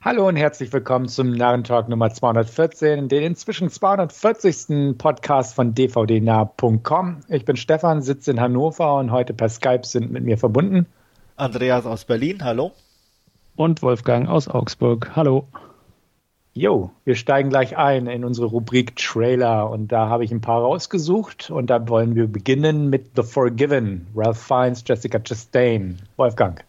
Hallo und herzlich willkommen zum Narrentalk Nummer 214, den inzwischen 240. Podcast von dvdnah.com. Ich bin Stefan, sitze in Hannover und heute per Skype sind mit mir verbunden. Andreas aus Berlin, hallo. Und Wolfgang aus Augsburg, hallo. Jo, wir steigen gleich ein in unsere Rubrik Trailer und da habe ich ein paar rausgesucht und da wollen wir beginnen mit The Forgiven, Ralph Fiennes, Jessica Chastain. Wolfgang.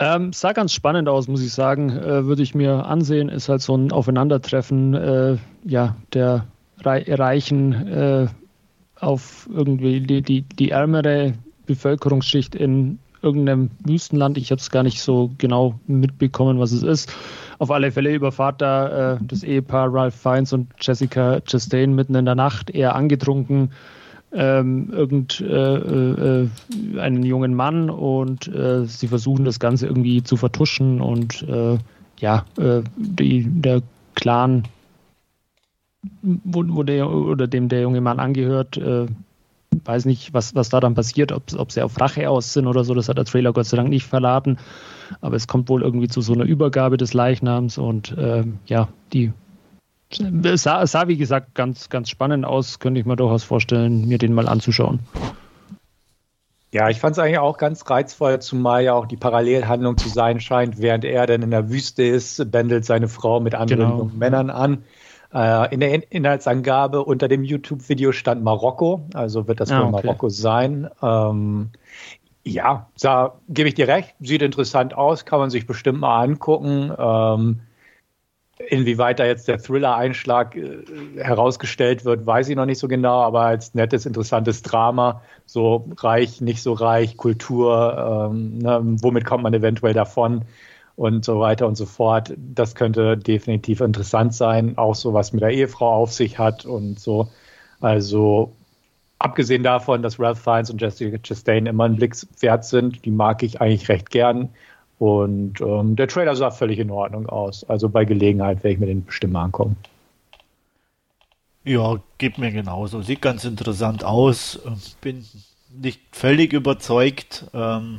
Ähm, sah ganz spannend aus, muss ich sagen. Äh, Würde ich mir ansehen. Ist halt so ein Aufeinandertreffen äh, ja, der Reichen äh, auf irgendwie die, die, die ärmere Bevölkerungsschicht in irgendeinem Wüstenland. Ich habe es gar nicht so genau mitbekommen, was es ist. Auf alle Fälle überfahrt da äh, das Ehepaar Ralph Fiennes und Jessica Chastain mitten in der Nacht, eher angetrunken, ähm, irgend äh, äh, einen jungen Mann und äh, sie versuchen das Ganze irgendwie zu vertuschen und äh, ja, äh, die, der Clan, wo, wo, der oder dem der junge Mann angehört, äh, weiß nicht, was, was da dann passiert, ob, ob sie auf Rache aus sind oder so, das hat der Trailer Gott sei Dank nicht verraten. Aber es kommt wohl irgendwie zu so einer Übergabe des Leichnams und ja, die es sah, es sah, wie gesagt, ganz, ganz spannend aus. Könnte ich mir durchaus vorstellen, mir den mal anzuschauen. Ja, ich fand es eigentlich auch ganz reizvoll, zumal ja auch die Parallelhandlung zu sein scheint, während er dann in der Wüste ist, bändelt seine Frau mit anderen genau. Männern an. Äh, in der Inhaltsangabe unter dem YouTube-Video stand Marokko, also wird das ah, wohl okay. Marokko sein. Ähm, ja, da gebe ich dir recht, sieht interessant aus, kann man sich bestimmt mal angucken. Ähm, Inwieweit da jetzt der Thriller-Einschlag äh, herausgestellt wird, weiß ich noch nicht so genau, aber als nettes, interessantes Drama, so reich, nicht so reich, Kultur, ähm, ne, womit kommt man eventuell davon und so weiter und so fort. Das könnte definitiv interessant sein, auch so was mit der Ehefrau auf sich hat und so. Also abgesehen davon, dass Ralph Fiennes und Jessica Chastain immer ein Blick wert sind, die mag ich eigentlich recht gern. Und ähm, der Trailer sah völlig in Ordnung aus. Also bei Gelegenheit werde ich mir den bestimmt mal angucken. Ja, geht mir genauso. Sieht ganz interessant aus. Ähm, bin nicht völlig überzeugt, ähm,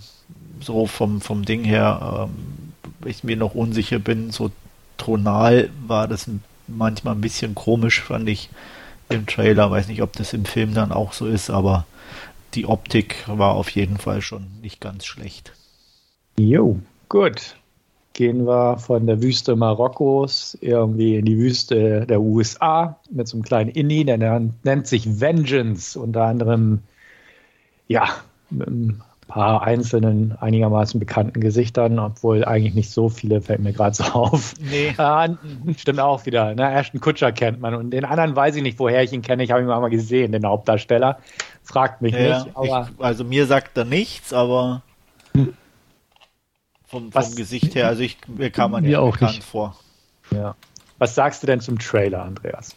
so vom, vom Ding her, ähm, ich mir noch unsicher bin. So tonal war das manchmal ein bisschen komisch, fand ich im Trailer. Weiß nicht, ob das im Film dann auch so ist, aber die Optik war auf jeden Fall schon nicht ganz schlecht. Jo, gut. Gehen wir von der Wüste Marokkos irgendwie in die Wüste der USA mit so einem kleinen Indie, der nennt sich Vengeance, unter anderem, ja, mit ein paar einzelnen, einigermaßen bekannten Gesichtern, obwohl eigentlich nicht so viele, fällt mir gerade so auf. Nee. Äh, stimmt auch wieder. Ne? Ashton Kutscher kennt man und den anderen weiß ich nicht, woher ich ihn kenne. Ich habe ihn mal gesehen, den Hauptdarsteller. Fragt mich ja, nicht. Ich, also mir sagt er nichts, aber. Hm vom, vom Gesicht her. Also ich, mir kam man ja auch bekannt nicht. vor. Ja. Was sagst du denn zum Trailer, Andreas?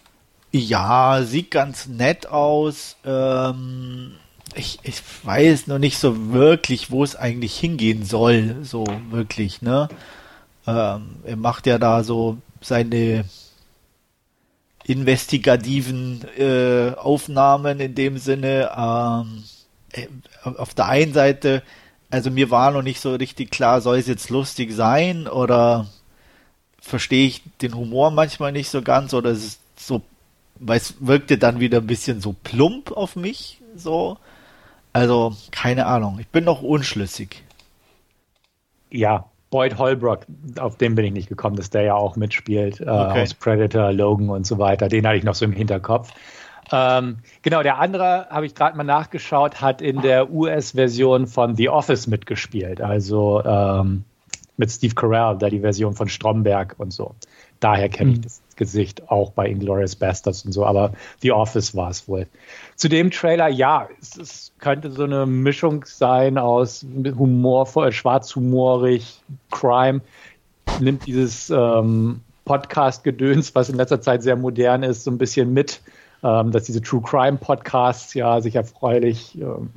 Ja, sieht ganz nett aus. Ähm, ich, ich weiß noch nicht so wirklich, wo es eigentlich hingehen soll. So wirklich, ne? Ähm, er macht ja da so seine investigativen äh, Aufnahmen in dem Sinne. Ähm, äh, auf der einen Seite also mir war noch nicht so richtig klar, soll es jetzt lustig sein oder verstehe ich den Humor manchmal nicht so ganz oder es ist so, weil es wirkte dann wieder ein bisschen so plump auf mich, so. Also, keine Ahnung. Ich bin noch unschlüssig. Ja, Boyd Holbrook, auf den bin ich nicht gekommen, dass der ja auch mitspielt, äh, okay. aus Predator, Logan und so weiter. Den hatte ich noch so im Hinterkopf. Ähm, genau, der andere, habe ich gerade mal nachgeschaut, hat in der US-Version von The Office mitgespielt. Also ähm, mit Steve Carell, da die Version von Stromberg und so. Daher kenne ich mhm. das Gesicht auch bei Inglourious Bastards und so, aber The Office war es wohl. Zu dem Trailer, ja, es, es könnte so eine Mischung sein aus humorvoll, schwarzhumorig, Crime, nimmt dieses ähm, Podcast-Gedöns, was in letzter Zeit sehr modern ist, so ein bisschen mit ähm, dass diese True Crime Podcasts ja sich erfreulich, ähm,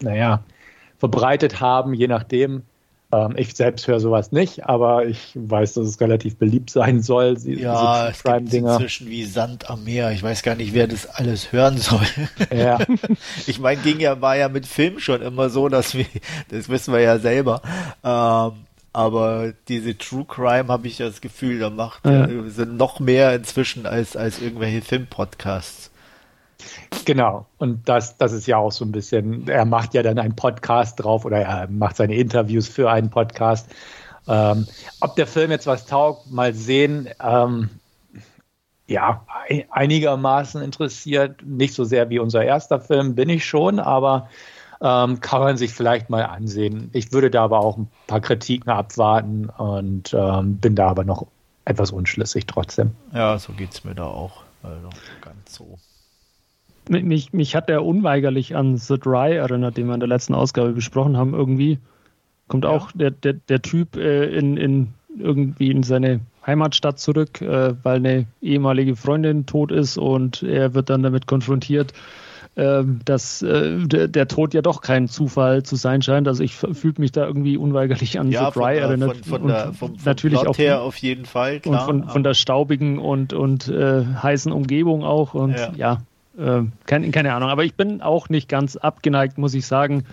naja, verbreitet haben, je nachdem. Ähm, ich selbst höre sowas nicht, aber ich weiß, dass es relativ beliebt sein soll. Die, ja, es gibt inzwischen wie Sand am Meer. Ich weiß gar nicht, wer das alles hören soll. Ja. ich meine, ging ja, war ja mit Film schon immer so, dass wir, das wissen wir ja selber, ähm, Aber diese True Crime habe ich das Gefühl, da macht ja. äh, sind noch mehr inzwischen als, als irgendwelche Filmpodcasts. Genau. Und das, das ist ja auch so ein bisschen, er macht ja dann einen Podcast drauf oder er macht seine Interviews für einen Podcast. Ähm, ob der Film jetzt was taugt, mal sehen. Ähm, ja, einigermaßen interessiert. Nicht so sehr wie unser erster Film, bin ich schon, aber ähm, kann man sich vielleicht mal ansehen. Ich würde da aber auch ein paar Kritiken abwarten und ähm, bin da aber noch etwas unschlüssig trotzdem. Ja, so geht es mir da auch. Also ganz so. Mich, mich hat der unweigerlich an The Dry erinnert, den wir in der letzten Ausgabe besprochen haben, irgendwie. Kommt ja. auch der, der, der Typ äh, in, in irgendwie in seine Heimatstadt zurück, äh, weil eine ehemalige Freundin tot ist und er wird dann damit konfrontiert, dass äh, der, Tod ja doch kein Zufall zu sein scheint. Also ich fühle mich da irgendwie unweigerlich an ja, The Dry erinnert. Von, von, der, vom, vom natürlich auch her auf jeden Fall. Klar, und von, von der staubigen und, und äh, heißen Umgebung auch. Und ja, ja äh, keine, keine Ahnung. Aber ich bin auch nicht ganz abgeneigt, muss ich sagen.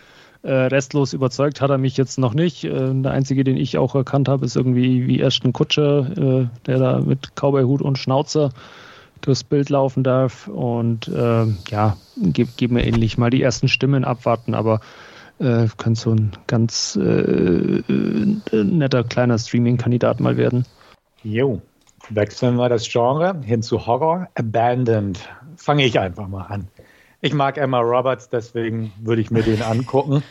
Äh, restlos überzeugt hat er mich jetzt noch nicht. Äh, der einzige, den ich auch erkannt habe, ist irgendwie wie Ashton Kutscher, äh, der da mit Cowboy-Hut und Schnauzer durchs Bild laufen darf. Und äh, ja, geben ge mir ähnlich mal die ersten Stimmen abwarten, aber äh, könnte so ein ganz äh, netter kleiner Streaming-Kandidat mal werden. Jo, wechseln wir das Genre hin zu Horror. Abandoned. Fange ich einfach mal an. Ich mag Emma Roberts, deswegen würde ich mir den angucken.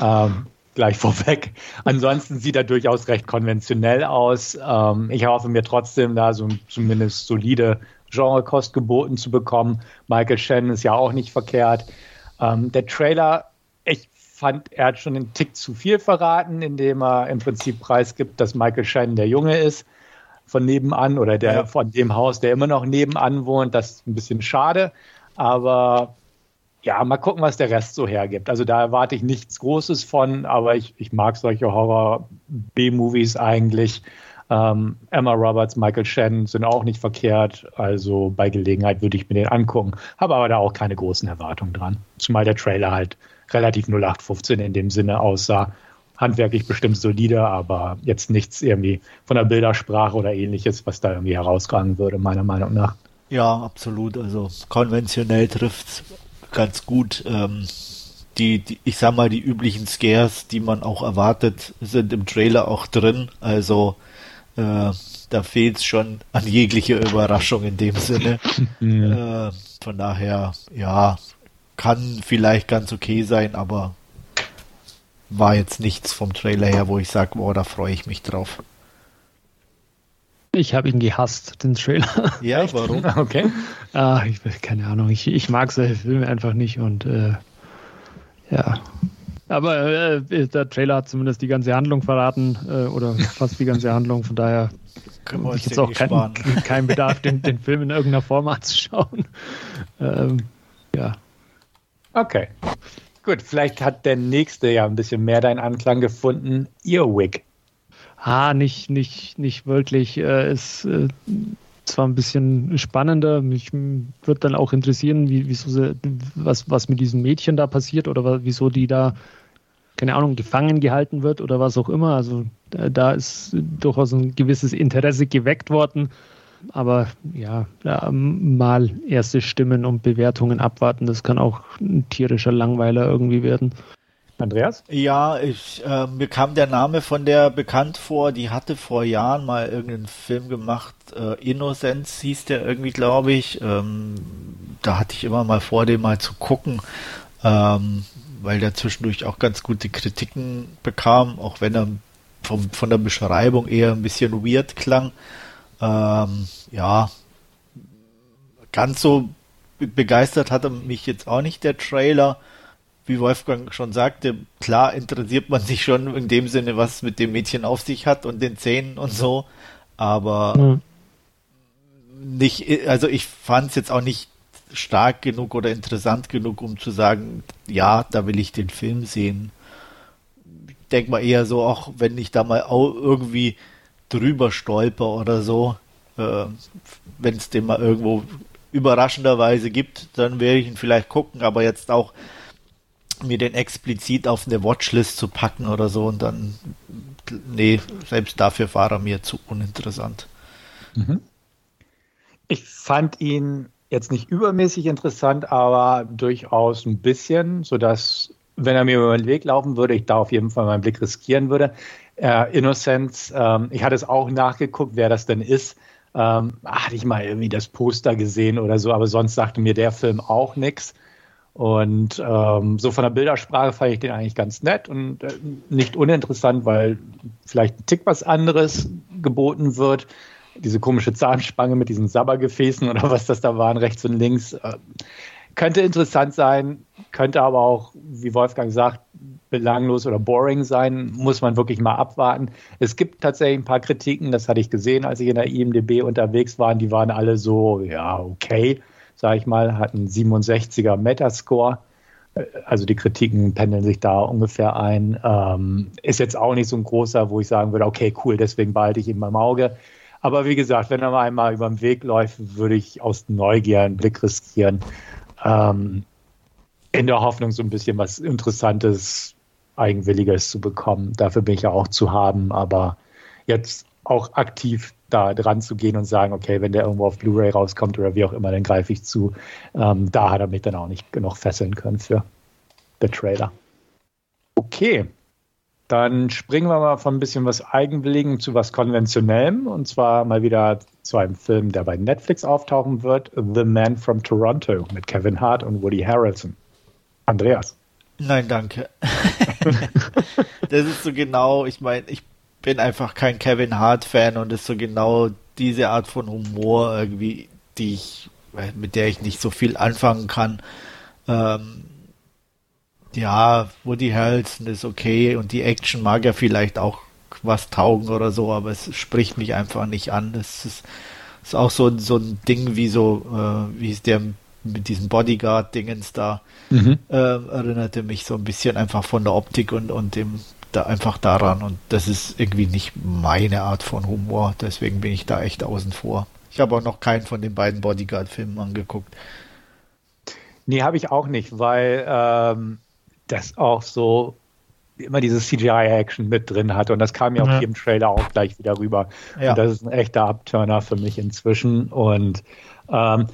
ähm, gleich vorweg. Ansonsten sieht er durchaus recht konventionell aus. Ähm, ich hoffe mir trotzdem, da so zumindest solide Genrekost geboten zu bekommen. Michael Shannon ist ja auch nicht verkehrt. Ähm, der Trailer, ich fand, er hat schon einen Tick zu viel verraten, indem er im Prinzip preisgibt, dass Michael Shannon der Junge ist von nebenan oder der ja. von dem Haus, der immer noch nebenan wohnt. Das ist ein bisschen schade. Aber ja, mal gucken, was der Rest so hergibt. Also da erwarte ich nichts Großes von, aber ich, ich mag solche Horror-B-Movies eigentlich. Ähm, Emma Roberts, Michael Shannon sind auch nicht verkehrt. Also bei Gelegenheit würde ich mir den angucken. Habe aber da auch keine großen Erwartungen dran. Zumal der Trailer halt relativ 0815 in dem Sinne aussah. Handwerklich bestimmt solide, aber jetzt nichts irgendwie von der Bildersprache oder ähnliches, was da irgendwie herausragen würde, meiner Meinung nach. Ja, absolut. Also konventionell trifft es ganz gut. Ähm, die, die, ich sag mal, die üblichen Scares, die man auch erwartet, sind im Trailer auch drin. Also äh, da fehlt es schon an jeglicher Überraschung in dem Sinne. Ja. Äh, von daher, ja, kann vielleicht ganz okay sein, aber war jetzt nichts vom Trailer her, wo ich sage, boah, da freue ich mich drauf. Ich habe ihn gehasst, den Trailer. Ja, Echt? warum? Okay. Ah, ich, keine Ahnung, ich, ich mag solche Filme einfach nicht und äh, ja. Aber äh, der Trailer hat zumindest die ganze Handlung verraten äh, oder fast die ganze Handlung, von daher habe ich jetzt auch keinen kein Bedarf, den, den Film in irgendeiner Form anzuschauen. Ähm, ja. Okay. Gut, vielleicht hat der nächste ja ein bisschen mehr deinen Anklang gefunden. Earwig. Ah, nicht, nicht, nicht wirklich. Äh, ist zwar ein bisschen spannender. Mich würde dann auch interessieren, wie, wieso sie, was, was mit diesem Mädchen da passiert oder wieso die da, keine Ahnung, gefangen gehalten wird oder was auch immer. Also da, ist durchaus ein gewisses Interesse geweckt worden. Aber ja, mal erste Stimmen und Bewertungen abwarten, das kann auch ein tierischer Langweiler irgendwie werden. Andreas? Ja, ich, äh, mir kam der Name von der bekannt vor, die hatte vor Jahren mal irgendeinen Film gemacht, äh, Innocence hieß der irgendwie, glaube ich. Ähm, da hatte ich immer mal vor, den mal zu gucken, ähm, weil der zwischendurch auch ganz gute Kritiken bekam, auch wenn er vom, von der Beschreibung eher ein bisschen weird klang. Ähm, ja, ganz so begeistert hatte mich jetzt auch nicht der Trailer wie Wolfgang schon sagte, klar interessiert man sich schon in dem Sinne, was mit dem Mädchen auf sich hat und den Zähnen und so, aber mhm. nicht, also ich fand es jetzt auch nicht stark genug oder interessant genug, um zu sagen, ja, da will ich den Film sehen. Ich denke mal eher so, auch wenn ich da mal auch irgendwie drüber stolper oder so, äh, wenn es den mal irgendwo überraschenderweise gibt, dann werde ich ihn vielleicht gucken, aber jetzt auch mir den explizit auf eine Watchlist zu packen oder so und dann, nee, selbst dafür war er mir zu uninteressant. Mhm. Ich fand ihn jetzt nicht übermäßig interessant, aber durchaus ein bisschen, sodass, wenn er mir über den Weg laufen würde, ich da auf jeden Fall meinen Blick riskieren würde. Äh, Innocence, ähm, ich hatte es auch nachgeguckt, wer das denn ist. Ähm, hatte ich mal irgendwie das Poster gesehen oder so, aber sonst sagte mir der Film auch nichts. Und ähm, so von der Bildersprache fand ich den eigentlich ganz nett und äh, nicht uninteressant, weil vielleicht ein Tick was anderes geboten wird diese komische Zahnspange mit diesen Sabbergefäßen oder was das da waren, rechts und links. Äh, könnte interessant sein, könnte aber auch, wie Wolfgang sagt, belanglos oder boring sein, muss man wirklich mal abwarten. Es gibt tatsächlich ein paar Kritiken, das hatte ich gesehen, als ich in der IMDB unterwegs war, die waren alle so, ja, okay, sage ich mal, hatten 67er Metascore. Äh, also die Kritiken pendeln sich da ungefähr ein. Ähm, ist jetzt auch nicht so ein großer, wo ich sagen würde, okay, cool, deswegen behalte ich ihn beim Auge. Aber wie gesagt, wenn er mal einmal über den Weg läuft, würde ich aus Neugier einen Blick riskieren. Ähm, in der Hoffnung, so ein bisschen was Interessantes, Eigenwilliges zu bekommen. Dafür bin ich ja auch zu haben, aber jetzt auch aktiv da dran zu gehen und sagen, okay, wenn der irgendwo auf Blu-ray rauskommt oder wie auch immer, dann greife ich zu. Ähm, da hat er mich dann auch nicht genug fesseln können für den Trailer. Okay, dann springen wir mal von ein bisschen was Eigenwilligem zu was Konventionellem. Und zwar mal wieder zu einem Film, der bei Netflix auftauchen wird: The Man from Toronto mit Kevin Hart und Woody Harrelson. Andreas. Nein, danke. das ist so genau, ich meine, ich bin einfach kein Kevin Hart-Fan und ist so genau diese Art von Humor irgendwie, die ich, mit der ich nicht so viel anfangen kann. Ähm, ja, Woody Harrelson ist okay und die Action mag ja vielleicht auch was taugen oder so, aber es spricht mich einfach nicht an. Es ist, ist auch so, so ein Ding wie so, äh, wie ist der mit diesem Bodyguard-Dingens da, mhm. äh, erinnerte mich so ein bisschen einfach von der Optik und, und dem da einfach daran und das ist irgendwie nicht meine Art von Humor, deswegen bin ich da echt außen vor. Ich habe auch noch keinen von den beiden Bodyguard-Filmen angeguckt. Nee, habe ich auch nicht, weil ähm, das auch so immer diese CGI-Action mit drin hat. Und das kam ja, ja. auch hier im Trailer auch gleich wieder rüber. Ja. Und das ist ein echter Upturner für mich inzwischen. Und ähm,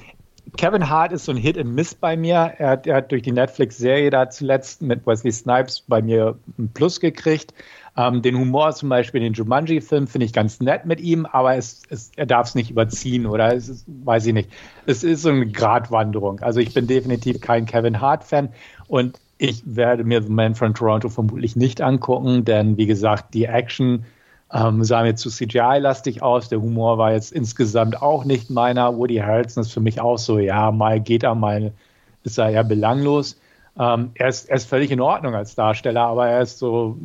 Kevin Hart ist so ein Hit and Miss bei mir. Er hat, er hat durch die Netflix-Serie da zuletzt mit Wesley Snipes bei mir ein Plus gekriegt. Ähm, den Humor zum Beispiel in den Jumanji-Film finde ich ganz nett mit ihm, aber es, es, er darf es nicht überziehen oder es ist, weiß ich nicht. Es ist so eine Gratwanderung. Also ich bin definitiv kein Kevin Hart-Fan und ich werde mir The Man from Toronto vermutlich nicht angucken, denn wie gesagt, die Action ähm, sah mir zu CGI-lastig aus. Der Humor war jetzt insgesamt auch nicht meiner. Woody Harrelson ist für mich auch so, ja, mal geht er, mal ist er eher belanglos. Ähm, er, ist, er ist völlig in Ordnung als Darsteller, aber er ist so,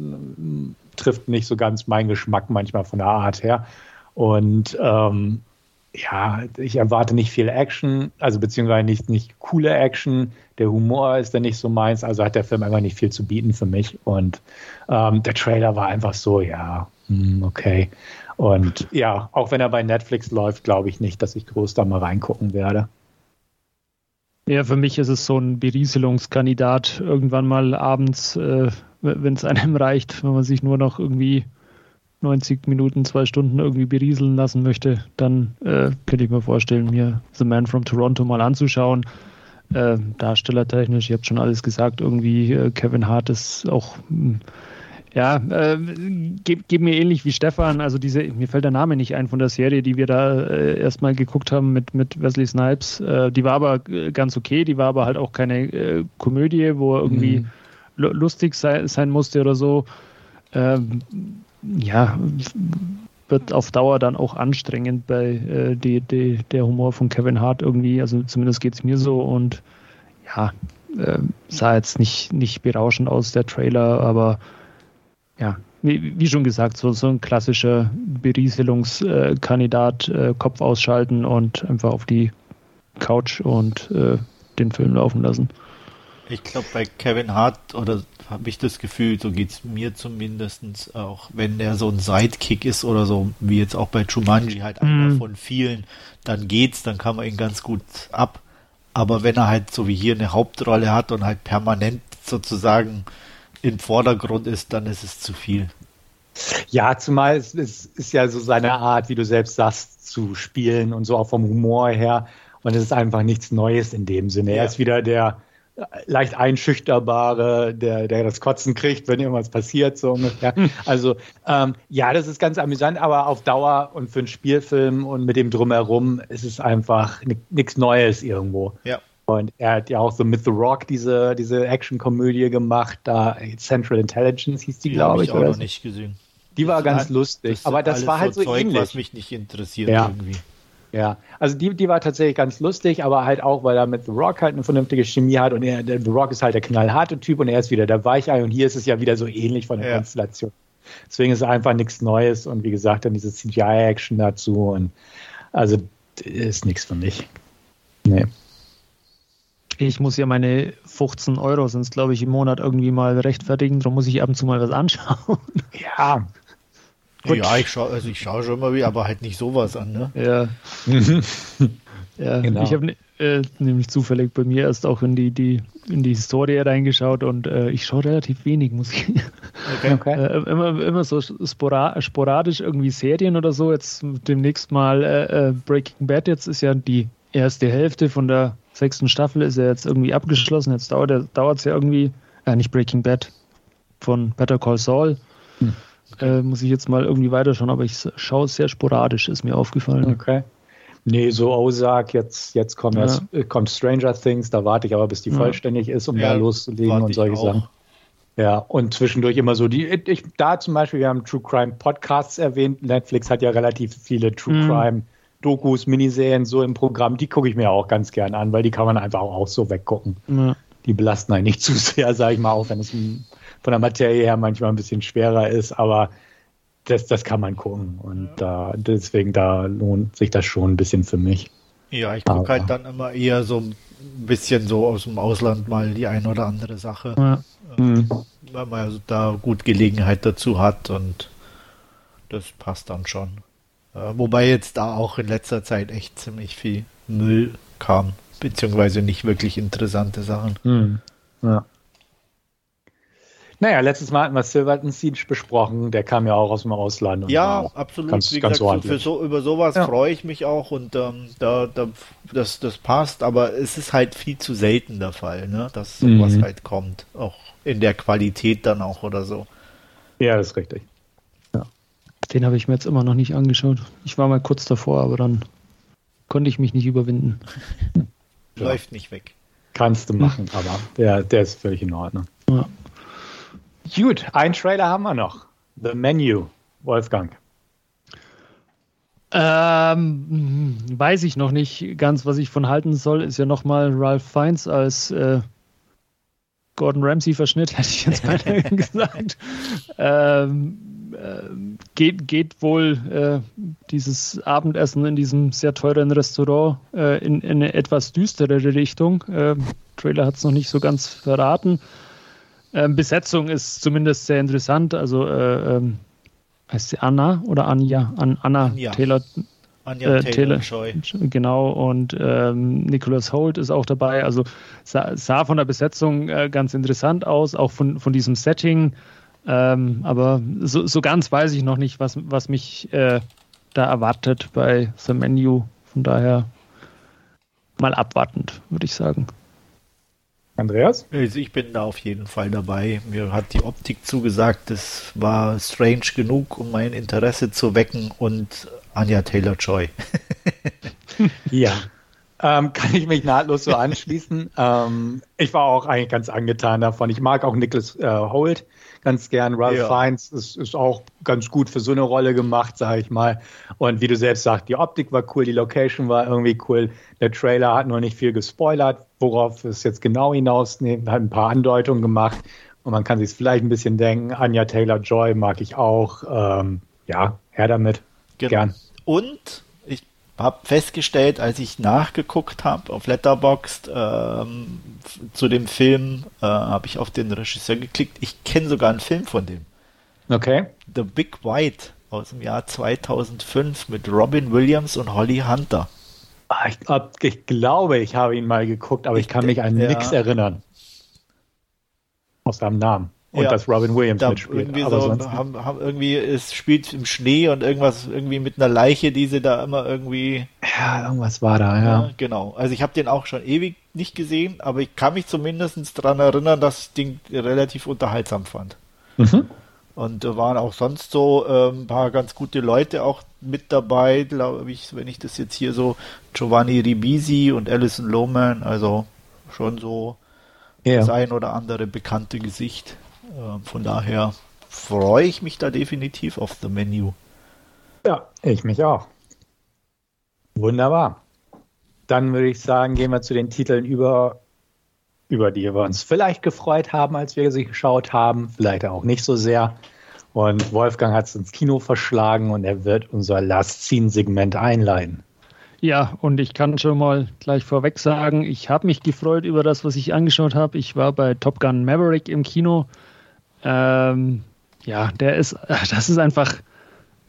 trifft nicht so ganz meinen Geschmack manchmal von der Art her. Und ähm, ja, ich erwarte nicht viel Action, also beziehungsweise nicht, nicht coole Action. Der Humor ist dann nicht so meins, also hat der Film einfach nicht viel zu bieten für mich. Und ähm, der Trailer war einfach so, ja, okay. Und ja, auch wenn er bei Netflix läuft, glaube ich nicht, dass ich groß da mal reingucken werde. Ja, für mich ist es so ein Berieselungskandidat irgendwann mal abends, äh, wenn es einem reicht, wenn man sich nur noch irgendwie 90 Minuten, zwei Stunden irgendwie berieseln lassen möchte, dann äh, könnte ich mir vorstellen, mir The Man from Toronto mal anzuschauen. Äh, darstellertechnisch, ihr habt schon alles gesagt, irgendwie äh, Kevin Hart ist auch, hm, ja, äh, geht, geht, mir ähnlich wie Stefan. Also diese, mir fällt der Name nicht ein von der Serie, die wir da äh, erstmal geguckt haben mit, mit Wesley Snipes. Äh, die war aber ganz okay, die war aber halt auch keine äh, Komödie, wo er irgendwie mhm. lustig sei, sein musste oder so. Ähm, ja, wird auf Dauer dann auch anstrengend bei äh, die, die, der Humor von Kevin Hart irgendwie. Also zumindest geht es mir so und ja, äh, sah jetzt nicht, nicht berauschend aus, der Trailer, aber ja, wie, wie schon gesagt, so, so ein klassischer Berieselungskandidat, äh, Kopf ausschalten und einfach auf die Couch und äh, den Film laufen lassen. Ich glaube, bei Kevin Hart oder habe ich das Gefühl, so geht es mir zumindest auch, wenn der so ein Sidekick ist oder so, wie jetzt auch bei Jumanji, halt einer mhm. von vielen, dann geht's, dann kann man ihn ganz gut ab. Aber wenn er halt so wie hier eine Hauptrolle hat und halt permanent sozusagen im Vordergrund ist, dann ist es zu viel. Ja, zumal es, es ist ja so seine Art, wie du selbst sagst, zu spielen und so auch vom Humor her. Und es ist einfach nichts Neues in dem Sinne. Ja. Er ist wieder der leicht einschüchterbare, der, der das Kotzen kriegt, wenn irgendwas passiert, so ungefähr. Also ähm, ja, das ist ganz amüsant, aber auf Dauer und für einen Spielfilm und mit dem drumherum ist es einfach nichts Neues irgendwo. Ja. Und er hat ja auch so mit The Rock diese, diese Action-Komödie gemacht, da Central Intelligence hieß die, die glaube ich. Ich auch noch nicht gesehen. Die war ganz lustig, das aber das war halt so, Zeug, ähnlich. was mich nicht interessiert ja. irgendwie. Ja, also die, die war tatsächlich ganz lustig, aber halt auch, weil er mit The Rock halt eine vernünftige Chemie hat und er, The Rock ist halt der knallharte Typ und er ist wieder der Weichei und hier ist es ja wieder so ähnlich von der ja. Konstellation. Deswegen ist es einfach nichts Neues und wie gesagt, dann diese CGI-Action dazu und also ist nichts für mich. Nee. Ich muss ja meine 15 Euro, sonst glaube ich, im Monat irgendwie mal rechtfertigen, darum muss ich ab und zu mal was anschauen. Ja, Gut. Ja, ich schaue also ich schau schon mal wieder, aber halt nicht sowas an, ne? Ja. ja, genau. ich habe äh, nämlich zufällig bei mir erst auch in die, die, in die Historie reingeschaut und äh, ich schaue relativ wenig Musik. Okay. okay. Äh, immer, immer so sporadisch irgendwie Serien oder so. Jetzt demnächst mal äh, äh, Breaking Bad, jetzt ist ja die erste Hälfte von der sechsten Staffel ist ja jetzt irgendwie abgeschlossen. Jetzt dauert es ja irgendwie, äh, nicht Breaking Bad, von Better Call Saul. Hm. Äh, muss ich jetzt mal irgendwie weiterschauen, aber ich schaue sehr sporadisch, ist mir aufgefallen. Okay. Nee, so Ozark, jetzt, jetzt kommt, ja. erst, äh, kommt Stranger Things, da warte ich aber, bis die ja. vollständig ist, um ja, da loszulegen und solche Sachen. Ja, und zwischendurch immer so die, ich, da zum Beispiel, wir haben True Crime Podcasts erwähnt. Netflix hat ja relativ viele True mhm. Crime Dokus, Miniserien so im Programm. Die gucke ich mir auch ganz gern an, weil die kann man einfach auch so weggucken. Ja. Die belasten einen nicht zu sehr, sage ich mal, auch wenn es von der Materie her manchmal ein bisschen schwerer ist, aber das, das kann man gucken. Und äh, deswegen, da lohnt sich das schon ein bisschen für mich. Ja, ich gucke halt dann immer eher so ein bisschen so aus dem Ausland mal die ein oder andere Sache. Ja. Mhm. Weil man also da gut Gelegenheit dazu hat und das passt dann schon. Äh, wobei jetzt da auch in letzter Zeit echt ziemlich viel Müll kam, beziehungsweise nicht wirklich interessante Sachen. Mhm. Ja. Naja, letztes Mal hatten wir Silverton Siege besprochen, der kam ja auch aus dem Ausland. ja, absolut. Ganz, Wie ganz gesagt, für so, über sowas ja. freue ich mich auch und ähm, da, da, das, das passt, aber es ist halt viel zu selten der Fall, ne? dass sowas mhm. halt kommt. Auch in der Qualität dann auch oder so. Ja, das ist richtig. Ja. Den habe ich mir jetzt immer noch nicht angeschaut. Ich war mal kurz davor, aber dann konnte ich mich nicht überwinden. Läuft nicht weg. Kannst du machen, aber der, der ist völlig in Ordnung. Ja. Gut, ein Trailer haben wir noch. The Menu, Wolfgang. Ähm, weiß ich noch nicht ganz, was ich von halten soll. Ist ja nochmal Ralph Fiennes als äh, Gordon Ramsay-Verschnitt, hätte ich jetzt mal gesagt. Ähm, äh, geht, geht wohl äh, dieses Abendessen in diesem sehr teuren Restaurant äh, in, in, eine etwas düsterere Richtung. Trailer hat es noch nicht so ganz verraten. Ähm, Besetzung ist zumindest sehr interessant. Also äh, ähm, heißt sie Anna oder Anja? An, Anna Anja. Taylor. Anja äh, Taylor, Taylor Genau, und ähm, Nicholas Holt ist auch dabei. Also sah, sah von der Besetzung äh, ganz interessant aus, auch von, von diesem Setting. Ähm, aber so, so ganz weiß ich noch nicht, was, was mich äh, da erwartet bei The Menu. Von daher mal abwartend, würde ich sagen. Andreas? Also ich bin da auf jeden Fall dabei. Mir hat die Optik zugesagt, das war strange genug, um mein Interesse zu wecken und Anja Taylor-Joy. ja, ähm, kann ich mich nahtlos so anschließen. ähm, ich war auch eigentlich ganz angetan davon. Ich mag auch Nicholas äh, Holt ganz gern. Ralph ja. Fiennes ist, ist auch ganz gut für so eine Rolle gemacht, sage ich mal. Und wie du selbst sagst, die Optik war cool, die Location war irgendwie cool. Der Trailer hat noch nicht viel gespoilert, worauf es jetzt genau hinaus hat ein paar Andeutungen gemacht. Und man kann sich vielleicht ein bisschen denken. Anja Taylor Joy mag ich auch. Ähm, ja, her damit. Genau. Gern. Und habe festgestellt, als ich nachgeguckt habe auf Letterboxd ähm, zu dem Film, äh, habe ich auf den Regisseur geklickt. Ich kenne sogar einen Film von dem. Okay. The Big White aus dem Jahr 2005 mit Robin Williams und Holly Hunter. Ah, ich, ich, glaube, ich habe ihn mal geguckt, aber ich, ich kann mich an ja, nichts erinnern. Aus seinem Namen. Und ja, dass Robin Williams da mitspielt. Irgendwie aber so haben, haben irgendwie, es spielt im Schnee und irgendwas irgendwie mit einer Leiche, die sie da immer irgendwie. Ja, irgendwas war da, ja. ja genau. Also ich habe den auch schon ewig nicht gesehen, aber ich kann mich zumindest daran erinnern, dass ich den relativ unterhaltsam fand. Mhm. Und da waren auch sonst so äh, ein paar ganz gute Leute auch mit dabei, glaube ich, wenn ich das jetzt hier so Giovanni Ribisi und Alison Lohman, also schon so ja. das ein oder andere bekannte Gesicht. Äh, von daher freue ich mich da definitiv auf The Menu. Ja, ich mich auch. Wunderbar. Dann würde ich sagen, gehen wir zu den Titeln über, über die wir uns vielleicht gefreut haben, als wir sie geschaut haben, vielleicht auch nicht so sehr. Und Wolfgang hat es ins Kino verschlagen und er wird unser Last Scene-Segment einleiten. Ja, und ich kann schon mal gleich vorweg sagen, ich habe mich gefreut über das, was ich angeschaut habe. Ich war bei Top Gun Maverick im Kino ähm, ja, der ist, das ist einfach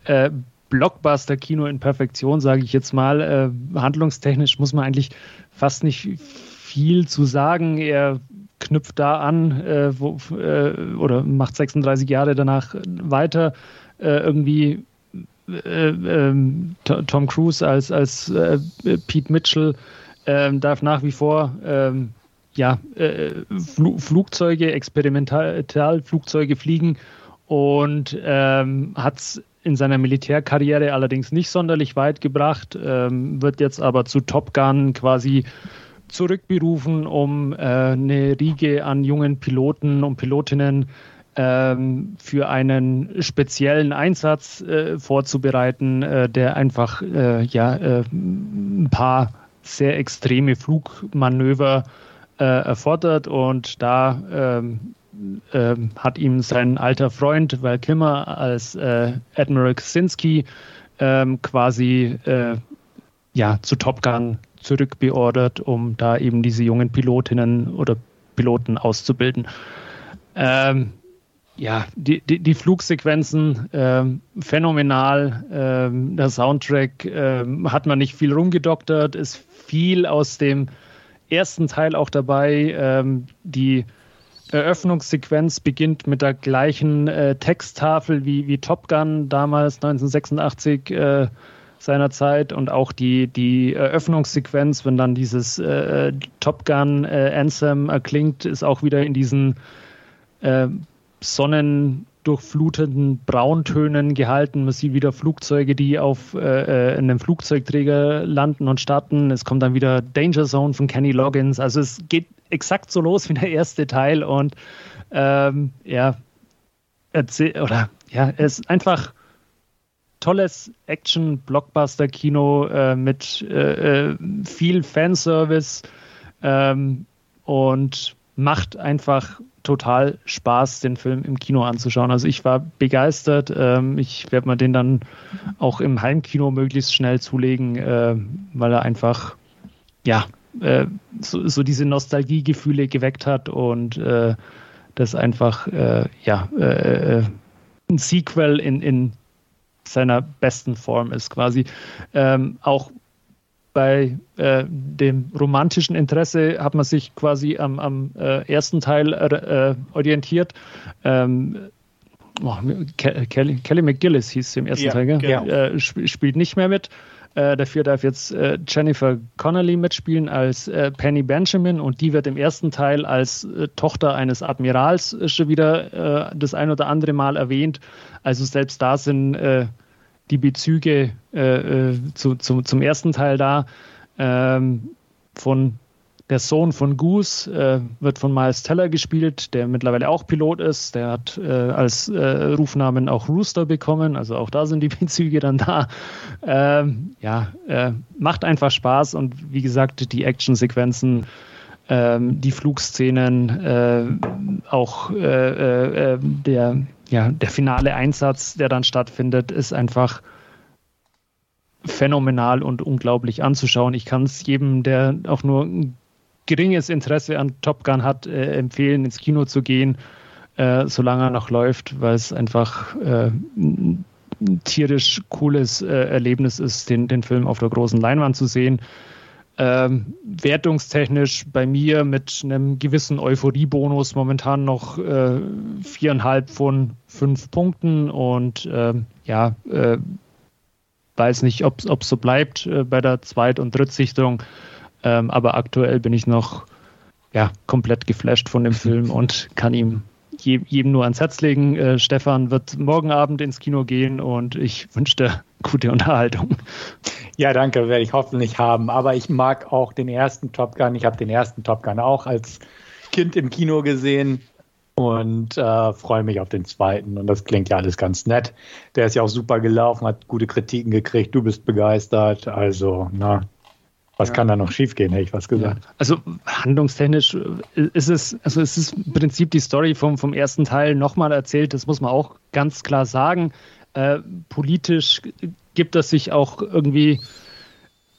äh, Blockbuster-Kino in Perfektion, sage ich jetzt mal. Äh, handlungstechnisch muss man eigentlich fast nicht viel zu sagen. Er knüpft da an äh, wo, äh, oder macht 36 Jahre danach weiter. Äh, irgendwie äh, ähm, Tom Cruise als, als Pete Mitchell ähm, darf nach wie vor ähm, ja, äh, Fl Flugzeuge, Experimentalflugzeuge fliegen und ähm, hat es in seiner Militärkarriere allerdings nicht sonderlich weit gebracht, ähm, wird jetzt aber zu Top Gun quasi zurückberufen, um äh, eine Riege an jungen Piloten und Pilotinnen ähm, für einen speziellen Einsatz äh, vorzubereiten, äh, der einfach äh, ja, äh, ein paar sehr extreme Flugmanöver äh, erfordert und da ähm, ähm, hat ihm sein alter Freund Val Kilmer als äh, Admiral Kaczynski ähm, quasi äh, ja, zu Top Gun zurückbeordert, um da eben diese jungen Pilotinnen oder Piloten auszubilden. Ähm, ja, die, die, die Flugsequenzen ähm, phänomenal. Ähm, der Soundtrack ähm, hat man nicht viel rumgedoktert, ist viel aus dem ersten Teil auch dabei. Ähm, die Eröffnungssequenz beginnt mit der gleichen äh, Texttafel wie, wie Top Gun damals 1986 äh, seiner Zeit und auch die, die Eröffnungssequenz, wenn dann dieses äh, Top Gun äh, Anthem erklingt, ist auch wieder in diesen äh, Sonnen durchflutenden Brauntönen gehalten. Man sieht wieder Flugzeuge, die auf äh, äh, einem Flugzeugträger landen und starten. Es kommt dann wieder Danger Zone von Kenny Loggins. Also es geht exakt so los wie der erste Teil und ähm, ja, erzähl oder ja, es ist einfach tolles Action-Blockbuster-Kino äh, mit äh, äh viel Fanservice ähm, und macht einfach total Spaß, den Film im Kino anzuschauen. Also ich war begeistert. Ähm, ich werde mir den dann auch im Heimkino möglichst schnell zulegen, äh, weil er einfach, ja, äh, so, so, diese Nostalgiegefühle geweckt hat und äh, das einfach, ja, ein Sequel in, in seiner besten Form ist quasi. Ähm, auch bei äh, dem romantischen Interesse hat man sich quasi am, am äh, ersten Teil äh, orientiert. Ähm, oh, Kelly, Kelly, McGillis hieß sie im ersten ja, Teil, gell? Genau. Äh, sp spielt nicht mehr mit. Äh, dafür darf jetzt äh, Jennifer Connelly mitspielen als Penny Benjamin und die wird im ersten Teil als Tochter eines Admirals schon wieder das ein oder andere Mal erwähnt. Also selbst da sind die Bezüge äh, äh, zu, zu, zum ersten Teil da. Ähm, von der Sohn von Goose äh, wird von Miles Teller gespielt, der mittlerweile auch Pilot ist. Der hat äh, als äh, Rufnamen auch Rooster bekommen, also auch da sind die Bezüge dann da. Ähm, ja, äh, macht einfach Spaß und wie gesagt, die Actionsequenzen, ähm, die Flugszenen, äh, auch äh, der ja, der finale Einsatz, der dann stattfindet, ist einfach phänomenal und unglaublich anzuschauen. Ich kann es jedem, der auch nur ein geringes Interesse an Top Gun hat, äh, empfehlen, ins Kino zu gehen, äh, solange er noch läuft, weil es einfach äh, ein tierisch cooles äh, Erlebnis ist, den, den Film auf der großen Leinwand zu sehen. Ähm, wertungstechnisch bei mir mit einem gewissen Euphoriebonus momentan noch äh, viereinhalb von fünf Punkten und ähm, ja, äh, weiß nicht, ob es so bleibt äh, bei der Zweit- und Drittsichtung, ähm, aber aktuell bin ich noch ja, komplett geflasht von dem Film und kann ihm jedem nur ans Herz legen. Äh, Stefan wird morgen Abend ins Kino gehen und ich wünsche dir gute Unterhaltung. Ja, danke, werde ich hoffentlich haben. Aber ich mag auch den ersten Top Gun. Ich habe den ersten Top Gun auch als Kind im Kino gesehen und äh, freue mich auf den zweiten. Und das klingt ja alles ganz nett. Der ist ja auch super gelaufen, hat gute Kritiken gekriegt. Du bist begeistert. Also, na, was ja. kann da noch schiefgehen, hätte ich was gesagt. Ja. Also handlungstechnisch äh, ist es, also es ist im Prinzip die Story vom, vom ersten Teil nochmal erzählt, das muss man auch ganz klar sagen. Äh, politisch gibt es sich auch irgendwie,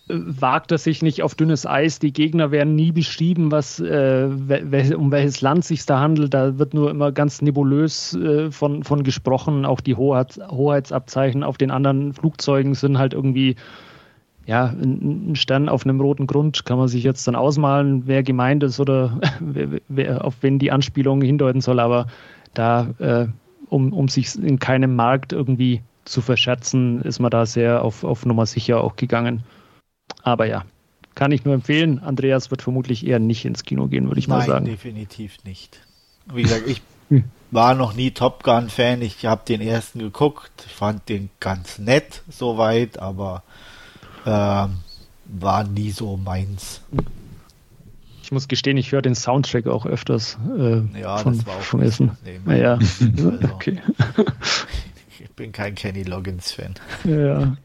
äh, wagt es sich nicht auf dünnes Eis. Die Gegner werden nie beschrieben, was, äh, wel, um welches Land sich da handelt. Da wird nur immer ganz nebulös äh, von, von gesprochen. Auch die Hoheits, Hoheitsabzeichen auf den anderen Flugzeugen sind halt irgendwie ja, ein Stern auf einem roten Grund kann man sich jetzt dann ausmalen, wer gemeint ist oder wer, wer, auf wen die Anspielung hindeuten soll, aber da, äh, um, um sich in keinem Markt irgendwie zu verscherzen, ist man da sehr auf, auf Nummer sicher auch gegangen. Aber ja, kann ich nur empfehlen. Andreas wird vermutlich eher nicht ins Kino gehen, würde ich Nein, mal sagen. Nein, definitiv nicht. Wie gesagt, ich war noch nie Top Gun-Fan. Ich habe den ersten geguckt, fand den ganz nett soweit, aber äh, war nie so meins. Ich muss gestehen, ich höre den Soundtrack auch öfters äh, ja, von, das war auch vom Essen. Ja, also, okay. ich bin kein Kenny Loggins-Fan. Ja.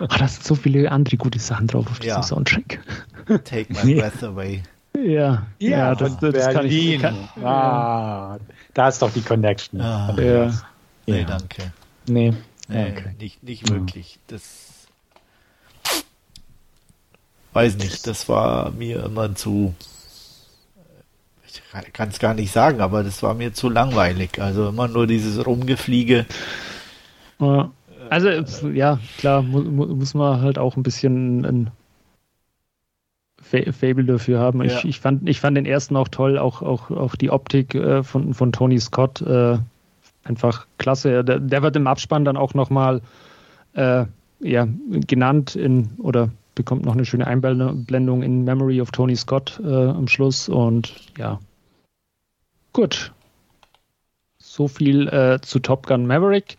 oh, da sind so viele andere gute Sachen drauf auf diesem ja. Soundtrack. Take my breath away. Ja, ja, ja das, das Berlin. kann ich. Kann, ah, da ist doch die Connection. Ah, ja. Nee, danke. Nee. nee okay. Nicht, nicht wirklich. Das weiß nicht, das war mir immer zu, ich kann es gar nicht sagen, aber das war mir zu langweilig. Also immer nur dieses Rumgefliege. Also, ja, klar, mu muss man halt auch ein bisschen ein Fable dafür haben. Ja. Ich, ich, fand, ich fand den ersten auch toll, auch, auch, auch die Optik äh, von, von Tony Scott äh, einfach klasse. Der, der, wird im Abspann dann auch nochmal äh, ja, genannt in oder bekommt noch eine schöne Einblendung in Memory of Tony Scott äh, am Schluss und ja. Gut. So viel äh, zu Top Gun Maverick.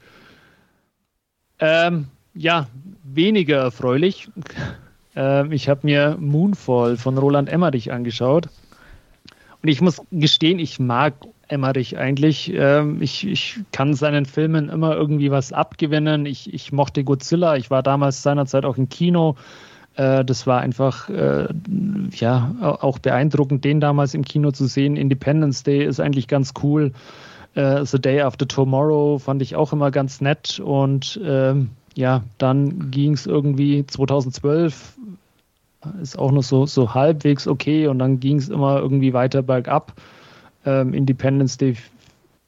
Ähm, ja, weniger erfreulich. Ähm, ich habe mir Moonfall von Roland Emmerich angeschaut. Und ich muss gestehen, ich mag Emmerich eigentlich. Ähm, ich, ich kann seinen Filmen immer irgendwie was abgewinnen. Ich, ich mochte Godzilla. Ich war damals seinerzeit auch im Kino. Äh, das war einfach äh, ja auch beeindruckend, den damals im Kino zu sehen. Independence Day ist eigentlich ganz cool. Äh, The Day After Tomorrow fand ich auch immer ganz nett. Und ähm, ja, dann ging es irgendwie 2012 ist auch noch so, so halbwegs okay und dann ging es immer irgendwie weiter bergab. Ähm, Independence Day,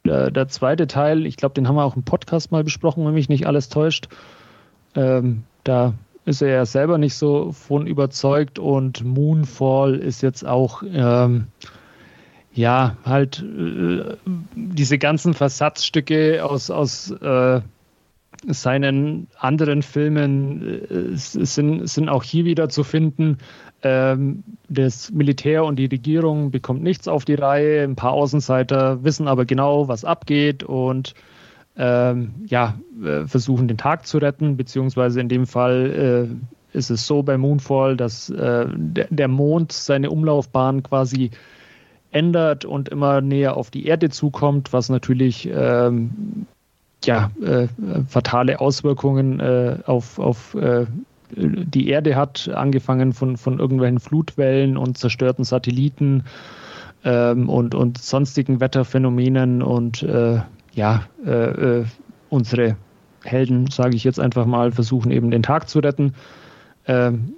äh, der zweite Teil, ich glaube, den haben wir auch im Podcast mal besprochen, wenn mich nicht alles täuscht. Ähm, da ist er ja selber nicht so von überzeugt und Moonfall ist jetzt auch ähm, ja halt äh, diese ganzen Versatzstücke aus aus äh, seinen anderen Filmen äh, sind, sind auch hier wieder zu finden. Ähm, das Militär und die Regierung bekommt nichts auf die Reihe. Ein paar Außenseiter wissen aber genau, was abgeht und ähm, ja, äh, versuchen, den Tag zu retten, beziehungsweise in dem Fall äh, ist es so bei Moonfall, dass äh, der, der, Mond seine Umlaufbahn quasi ändert und immer näher auf die Erde zukommt, was natürlich ähm, ja, äh, fatale Auswirkungen äh, auf, auf äh, die Erde hat, angefangen von, von irgendwelchen Flutwellen und zerstörten Satelliten ähm, und, und sonstigen Wetterphänomenen und ja, äh, äh, unsere Helden, sage ich jetzt einfach mal, versuchen eben den Tag zu retten. Ähm,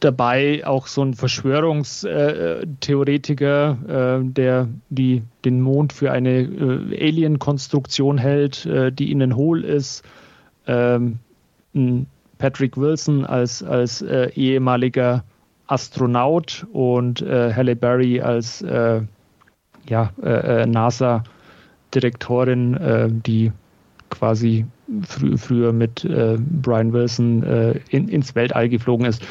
dabei auch so ein Verschwörungstheoretiker, äh, der die, den Mond für eine äh, Alien-Konstruktion hält, äh, die ihnen hohl ist. Ähm, Patrick Wilson als, als äh, ehemaliger Astronaut und äh, Halle Berry als äh, ja, äh, äh NASA-Direktorin, äh, die quasi frü früher mit äh, Brian Wilson in, ins Weltall geflogen ist.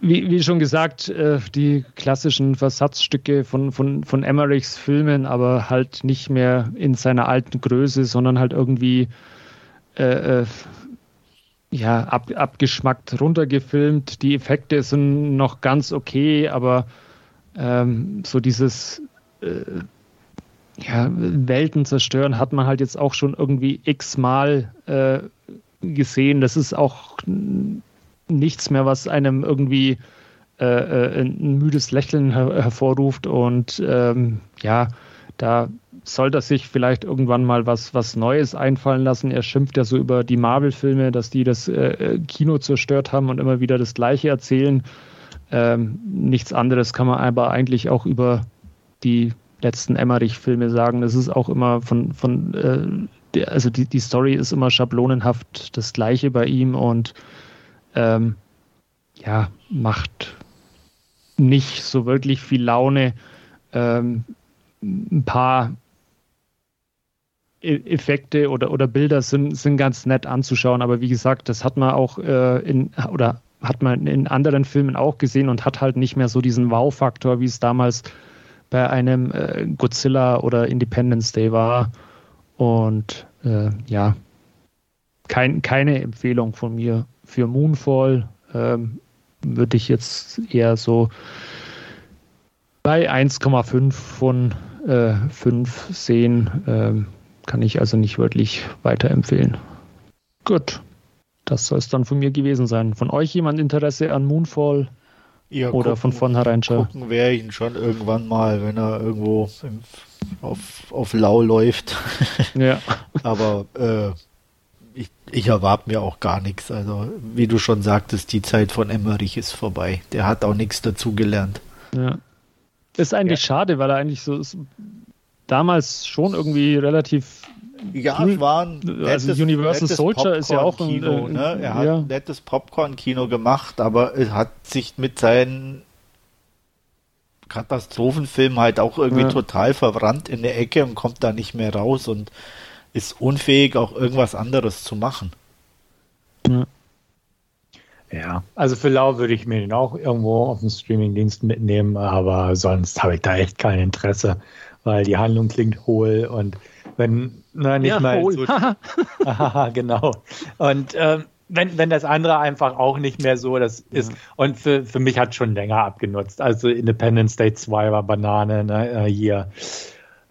Wie, wie schon gesagt, die klassischen Versatzstücke von, von, von Emmerichs Filmen, aber halt nicht mehr in seiner alten Größe, sondern halt irgendwie ja, ab, abgeschmackt runtergefilmt. Die Effekte sind noch ganz okay, aber ähm, so dieses äh, ja, Welten zerstören hat man halt jetzt auch schon irgendwie x-mal äh, gesehen. Das ist auch nichts mehr, was einem irgendwie äh, äh ein müdes Lächeln her hervorruft. Und ähm, ja, da sollte er sich vielleicht irgendwann mal was, was Neues einfallen lassen. Er schimpft ja so über die Marvel-Filme, dass die das äh, Kino zerstört haben und immer wieder das Gleiche erzählen. Ähm, nichts anderes kann man aber eigentlich auch über die letzten Emmerich-Filme sagen. Das ist auch immer von, von äh, der, also die, die Story ist immer schablonenhaft das Gleiche bei ihm und ähm, ja, macht nicht so wirklich viel Laune. Ähm, ein paar E-, Effekte oder, oder Bilder sind, sind ganz nett anzuschauen, aber wie gesagt, das hat man auch äh, in oder hat man in anderen Filmen auch gesehen und hat halt nicht mehr so diesen Wow-Faktor, wie es damals bei einem äh, Godzilla oder Independence Day war. Und äh, ja, kein, keine Empfehlung von mir für Moonfall. Ähm, würde ich jetzt eher so bei 1,5 von äh, 5 sehen. Ähm, kann ich also nicht wirklich weiterempfehlen. Gut, das soll es dann von mir gewesen sein. Von euch jemand Interesse an Moonfall? Ja, oder gucken, von vornherein schon? Gucken wäre ich ihn schon irgendwann mal, wenn er irgendwo im, auf, auf Lau läuft. ja. Aber äh, ich, ich erwarte mir auch gar nichts. Also, wie du schon sagtest, die Zeit von Emmerich ist vorbei. Der hat auch nichts dazugelernt. Ja. Ist eigentlich ja. schade, weil er eigentlich so ist, damals schon irgendwie relativ. Ja, cool. waren. Also nettes, Universal Soldier ist ja auch ein. Kino, ne? Er hat ein nettes Popcorn-Kino gemacht, aber er hat sich mit seinen Katastrophenfilmen halt auch irgendwie ja. total verbrannt in der Ecke und kommt da nicht mehr raus und ist unfähig, auch irgendwas anderes zu machen. Ja. Ja, also für Lau würde ich mir den auch irgendwo auf dem Streamingdienst mitnehmen, aber sonst habe ich da echt kein Interesse weil die Handlung klingt hohl und wenn, na, nicht ja, mal so. aha, genau. Und ähm, wenn, wenn das andere einfach auch nicht mehr so das ist. Ja. Und für, für mich hat schon länger abgenutzt. Also Independence Day 2 war Banane, ne, äh, hier.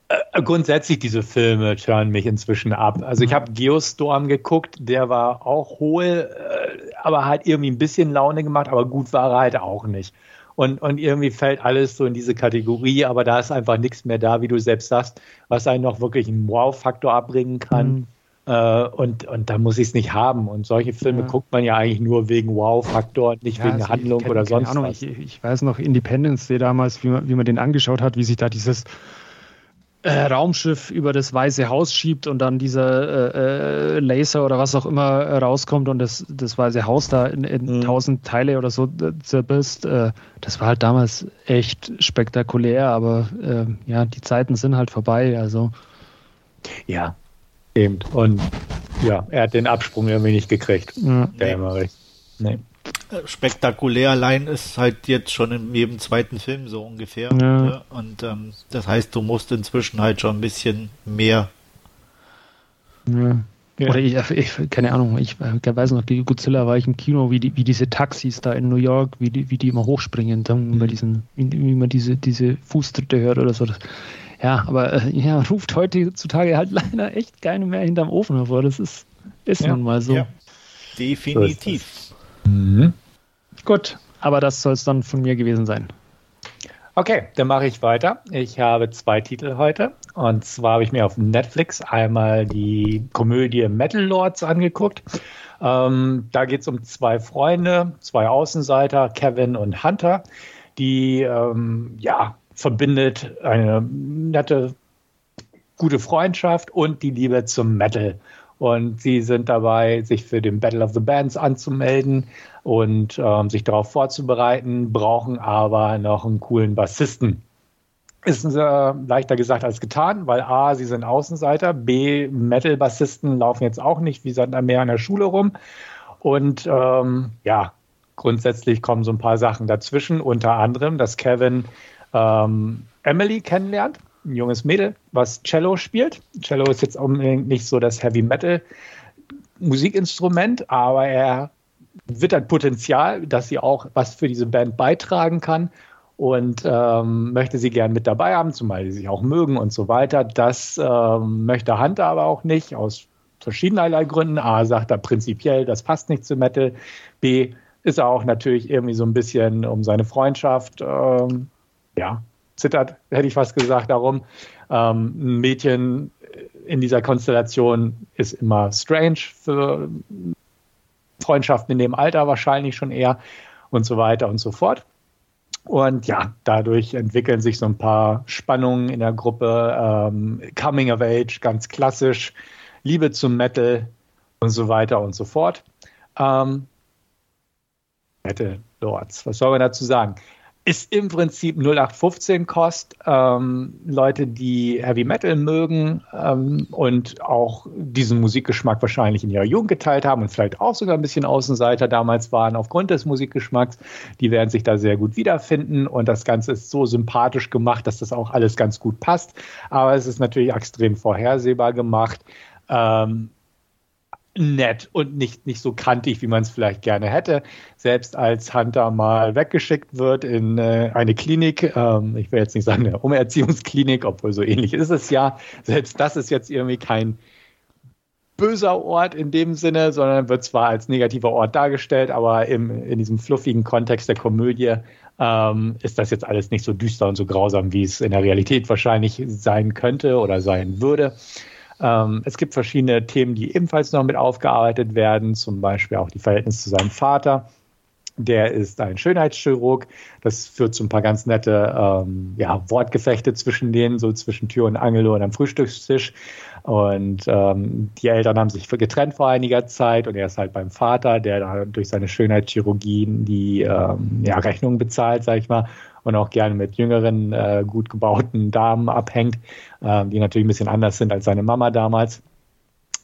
Äh, grundsätzlich diese Filme turnen mich inzwischen ab. Also ich habe Geostorm geguckt, der war auch hohl, äh, aber hat irgendwie ein bisschen Laune gemacht, aber gut war er halt auch nicht. Und, und irgendwie fällt alles so in diese Kategorie, aber da ist einfach nichts mehr da, wie du selbst sagst, was einen noch wirklich einen Wow-Faktor abbringen kann. Mhm. Äh, und, und da muss ich es nicht haben. Und solche Filme ja. guckt man ja eigentlich nur wegen Wow-Faktor und nicht ja, wegen also Handlung kenn, oder sonst Ahnung, was. Ich, ich, weiß noch, Independence Day damals, wie man, wie man den angeschaut hat, wie sich da dieses äh, Raumschiff über das Weiße Haus schiebt und dann dieser äh, äh, Laser oder was auch immer äh, rauskommt und das, das Weiße Haus da in, in mhm. tausend Teile oder so zerbisst. Äh, das war halt damals echt spektakulär, aber ja, die Zeiten sind halt vorbei. Also ja, eben. Und ja, er hat den Absprung irgendwie nicht gekriegt. Ja. Der nee. Emmerich. Nee spektakulär allein ist halt jetzt schon in jedem zweiten Film so ungefähr. Ja. Ne? Und ähm, das heißt, du musst inzwischen halt schon ein bisschen mehr. Ja. Ja. Oder ich, ich, keine Ahnung, ich weiß noch, die Godzilla war ich im Kino, wie, die, wie diese Taxis da in New York, wie die, wie die immer hochspringen, dann mhm. bei diesen, wie, wie, man diese, diese Fußtritte hört oder so. Ja, aber äh, ja, ruft heutzutage halt leider echt keine mehr hinterm Ofen hervor. Das ist, ist ja. nun mal so. Ja. Definitiv. So mhm. Gut, aber das soll es dann von mir gewesen sein. Okay, dann mache ich weiter. Ich habe zwei Titel heute. Und zwar habe ich mir auf Netflix einmal die Komödie Metal Lords angeguckt. Ähm, da geht es um zwei Freunde, zwei Außenseiter, Kevin und Hunter, die ähm, ja verbindet eine nette, gute Freundschaft und die Liebe zum Metal. Und sie sind dabei, sich für den Battle of the Bands anzumelden und ähm, sich darauf vorzubereiten, brauchen aber noch einen coolen Bassisten. Ist äh, leichter gesagt als getan, weil A, sie sind Außenseiter, B, Metal-Bassisten laufen jetzt auch nicht wie Sand am Meer an der Schule rum. Und ähm, ja, grundsätzlich kommen so ein paar Sachen dazwischen, unter anderem, dass Kevin ähm, Emily kennenlernt, ein junges Mädel, was Cello spielt. Cello ist jetzt unbedingt nicht so das Heavy Metal Musikinstrument, aber er wittert Potenzial, dass sie auch was für diese Band beitragen kann und ähm, möchte sie gern mit dabei haben, zumal sie sich auch mögen und so weiter. Das ähm, möchte Hunter aber auch nicht, aus verschiedenerlei Gründen. A, sagt er prinzipiell, das passt nicht zu Metal. B, ist er auch natürlich irgendwie so ein bisschen um seine Freundschaft, ähm, ja, zittert, hätte ich fast gesagt, darum. Ähm, ein Mädchen in dieser Konstellation ist immer strange für Freundschaften in dem Alter wahrscheinlich schon eher und so weiter und so fort. Und ja, dadurch entwickeln sich so ein paar Spannungen in der Gruppe. Ähm, Coming of Age, ganz klassisch. Liebe zum Metal und so weiter und so fort. Ähm, Metal Lords, was soll man dazu sagen? Ist im Prinzip 0815 Kost. Ähm, Leute, die Heavy Metal mögen ähm, und auch diesen Musikgeschmack wahrscheinlich in ihrer Jugend geteilt haben und vielleicht auch sogar ein bisschen Außenseiter damals waren aufgrund des Musikgeschmacks, die werden sich da sehr gut wiederfinden und das Ganze ist so sympathisch gemacht, dass das auch alles ganz gut passt. Aber es ist natürlich extrem vorhersehbar gemacht. Ähm, nett und nicht, nicht so kantig, wie man es vielleicht gerne hätte. Selbst als Hunter mal weggeschickt wird in äh, eine Klinik, ähm, ich will jetzt nicht sagen eine Umerziehungsklinik, obwohl so ähnlich ist es ja, selbst das ist jetzt irgendwie kein böser Ort in dem Sinne, sondern wird zwar als negativer Ort dargestellt, aber im, in diesem fluffigen Kontext der Komödie ähm, ist das jetzt alles nicht so düster und so grausam, wie es in der Realität wahrscheinlich sein könnte oder sein würde. Ähm, es gibt verschiedene Themen, die ebenfalls noch mit aufgearbeitet werden, zum Beispiel auch die Verhältnisse zu seinem Vater. Der ist ein Schönheitschirurg. Das führt zu ein paar ganz nette ähm, ja, Wortgefechte zwischen denen, so zwischen Tür und Angel und am Frühstückstisch. Und ähm, die Eltern haben sich getrennt vor einiger Zeit und er ist halt beim Vater, der durch seine Schönheitschirurgien die ähm, ja, Rechnungen bezahlt, sag ich mal, und auch gerne mit jüngeren, äh, gut gebauten Damen abhängt, äh, die natürlich ein bisschen anders sind als seine Mama damals.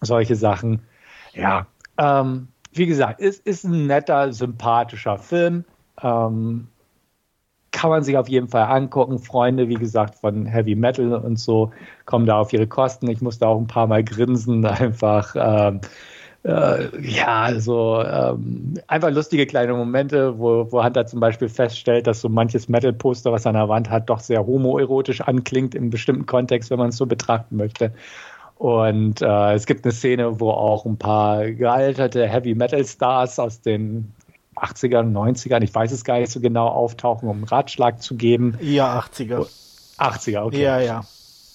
Solche Sachen. Ja, ähm, wie gesagt, es ist ein netter, sympathischer Film. Ähm, kann man sich auf jeden Fall angucken. Freunde, wie gesagt, von Heavy Metal und so kommen da auf ihre Kosten. Ich musste auch ein paar Mal grinsen, einfach. Ähm, äh, ja, also ähm, einfach lustige kleine Momente, wo, wo Hunter zum Beispiel feststellt, dass so manches Metal-Poster, was er an der Wand hat, doch sehr homoerotisch anklingt im bestimmten Kontext, wenn man es so betrachten möchte. Und äh, es gibt eine Szene, wo auch ein paar gealterte Heavy Metal Stars aus den 80ern, 90ern, ich weiß es gar nicht so genau, auftauchen, um einen Ratschlag zu geben. Ja, 80er. 80er, okay. Ja, ja.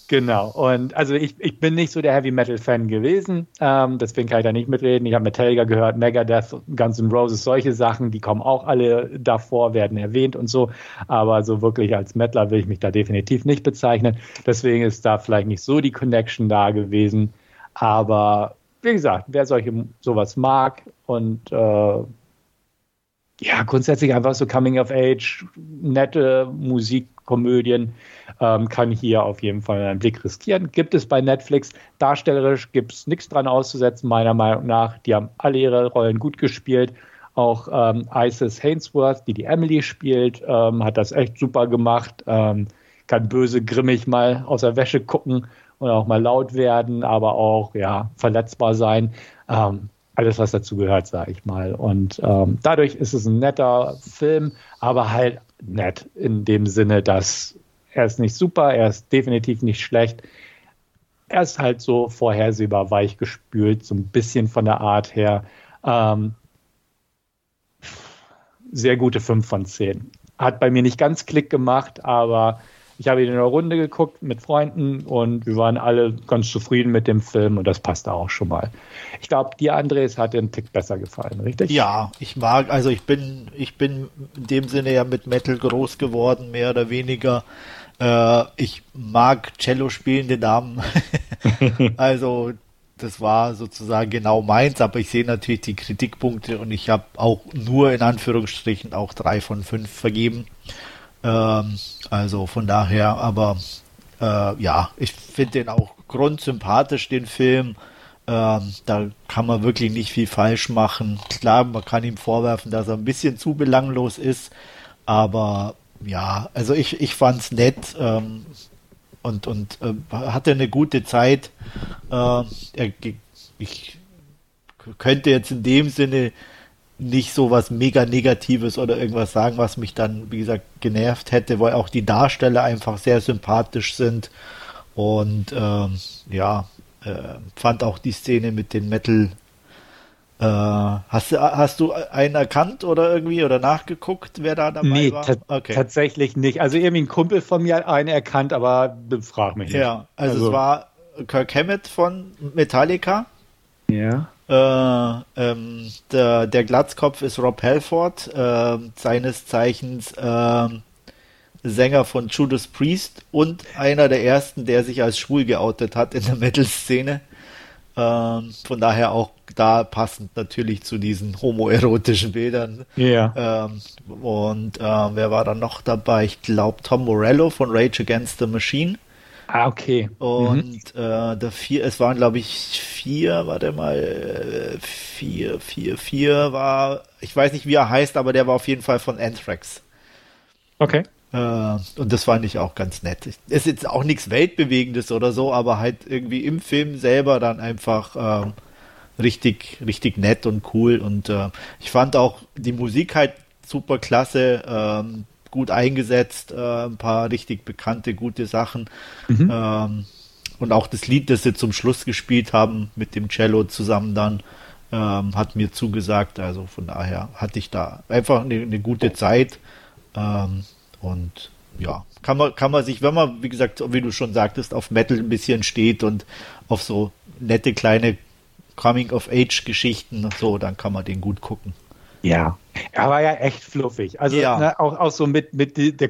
Genau, und also ich, ich bin nicht so der Heavy Metal Fan gewesen, ähm, deswegen kann ich da nicht mitreden. Ich habe Metallica gehört, Megadeth, Guns N' Roses, solche Sachen, die kommen auch alle davor, werden erwähnt und so, aber so wirklich als Metaler will ich mich da definitiv nicht bezeichnen. Deswegen ist da vielleicht nicht so die Connection da gewesen, aber wie gesagt, wer solche sowas mag und äh, ja, grundsätzlich einfach so Coming of Age, nette Musikkomödien, ähm, kann hier auf jeden Fall einen Blick riskieren. Gibt es bei Netflix. Darstellerisch gibt es nichts dran auszusetzen, meiner Meinung nach. Die haben alle ihre Rollen gut gespielt. Auch ähm, Isis Hainsworth, die die Emily spielt, ähm, hat das echt super gemacht. Ähm, kann böse, grimmig mal aus der Wäsche gucken und auch mal laut werden, aber auch ja verletzbar sein. Ähm, alles, was dazu gehört, sage ich mal. Und ähm, dadurch ist es ein netter Film, aber halt nett in dem Sinne, dass er ist nicht super, er ist definitiv nicht schlecht. Er ist halt so vorhersehbar weich gespült, so ein bisschen von der Art her. Ähm, sehr gute 5 von 10. Hat bei mir nicht ganz Klick gemacht, aber ich habe ihn in einer Runde geguckt mit Freunden und wir waren alle ganz zufrieden mit dem Film und das passte auch schon mal. Ich glaube, dir, Andres, hat den Tick besser gefallen, richtig? Ja, ich mag, also ich bin, ich bin in dem Sinne ja mit Metal groß geworden, mehr oder weniger. Äh, ich mag Cello spielende Damen. also das war sozusagen genau meins, aber ich sehe natürlich die Kritikpunkte und ich habe auch nur in Anführungsstrichen auch drei von fünf vergeben. Ähm, also von daher, aber äh, ja, ich finde den auch grundsympathisch, den Film. Ähm, da kann man wirklich nicht viel falsch machen. Klar, man kann ihm vorwerfen, dass er ein bisschen zu belanglos ist, aber ja, also ich, ich fand's nett ähm, und, und äh, hatte eine gute Zeit. Äh, ich könnte jetzt in dem Sinne nicht so was mega Negatives oder irgendwas sagen, was mich dann, wie gesagt, genervt hätte, weil auch die Darsteller einfach sehr sympathisch sind. Und ähm, ja, äh, fand auch die Szene mit den Metal. Äh, hast, du, hast du einen erkannt oder irgendwie oder nachgeguckt, wer da dabei nee, war? Okay. tatsächlich nicht. Also irgendwie ein Kumpel von mir hat einen erkannt, aber frag mich nicht. Ja, also, also es war Kirk Hammett von Metallica. Ja. Äh, ähm, der, der Glatzkopf ist Rob Halford, äh, seines Zeichens äh, Sänger von Judas Priest und einer der ersten, der sich als schwul geoutet hat in der Metal-Szene. Ähm, von daher auch da passend natürlich zu diesen homoerotischen Bildern. Ja. Ähm, und äh, wer war dann noch dabei? Ich glaube Tom Morello von Rage Against the Machine. Ah, okay. Und mhm. äh, der vier, es waren glaube ich vier, warte mal, vier, vier, vier war, ich weiß nicht wie er heißt, aber der war auf jeden Fall von Anthrax. Okay. Äh, und das fand ich auch ganz nett. Ist jetzt auch nichts Weltbewegendes oder so, aber halt irgendwie im Film selber dann einfach äh, richtig, richtig nett und cool. Und äh, ich fand auch die Musik halt super klasse. Ähm, gut eingesetzt, äh, ein paar richtig bekannte, gute Sachen. Mhm. Ähm, und auch das Lied, das sie zum Schluss gespielt haben, mit dem Cello zusammen dann, ähm, hat mir zugesagt. Also von daher hatte ich da einfach eine, eine gute Zeit. Ähm, und ja, kann man, kann man sich, wenn man, wie gesagt, wie du schon sagtest, auf Metal ein bisschen steht und auf so nette kleine Coming-of-Age-Geschichten so, dann kann man den gut gucken. Ja, er war ja echt fluffig. Also ja. ne, auch, auch so mit, mit der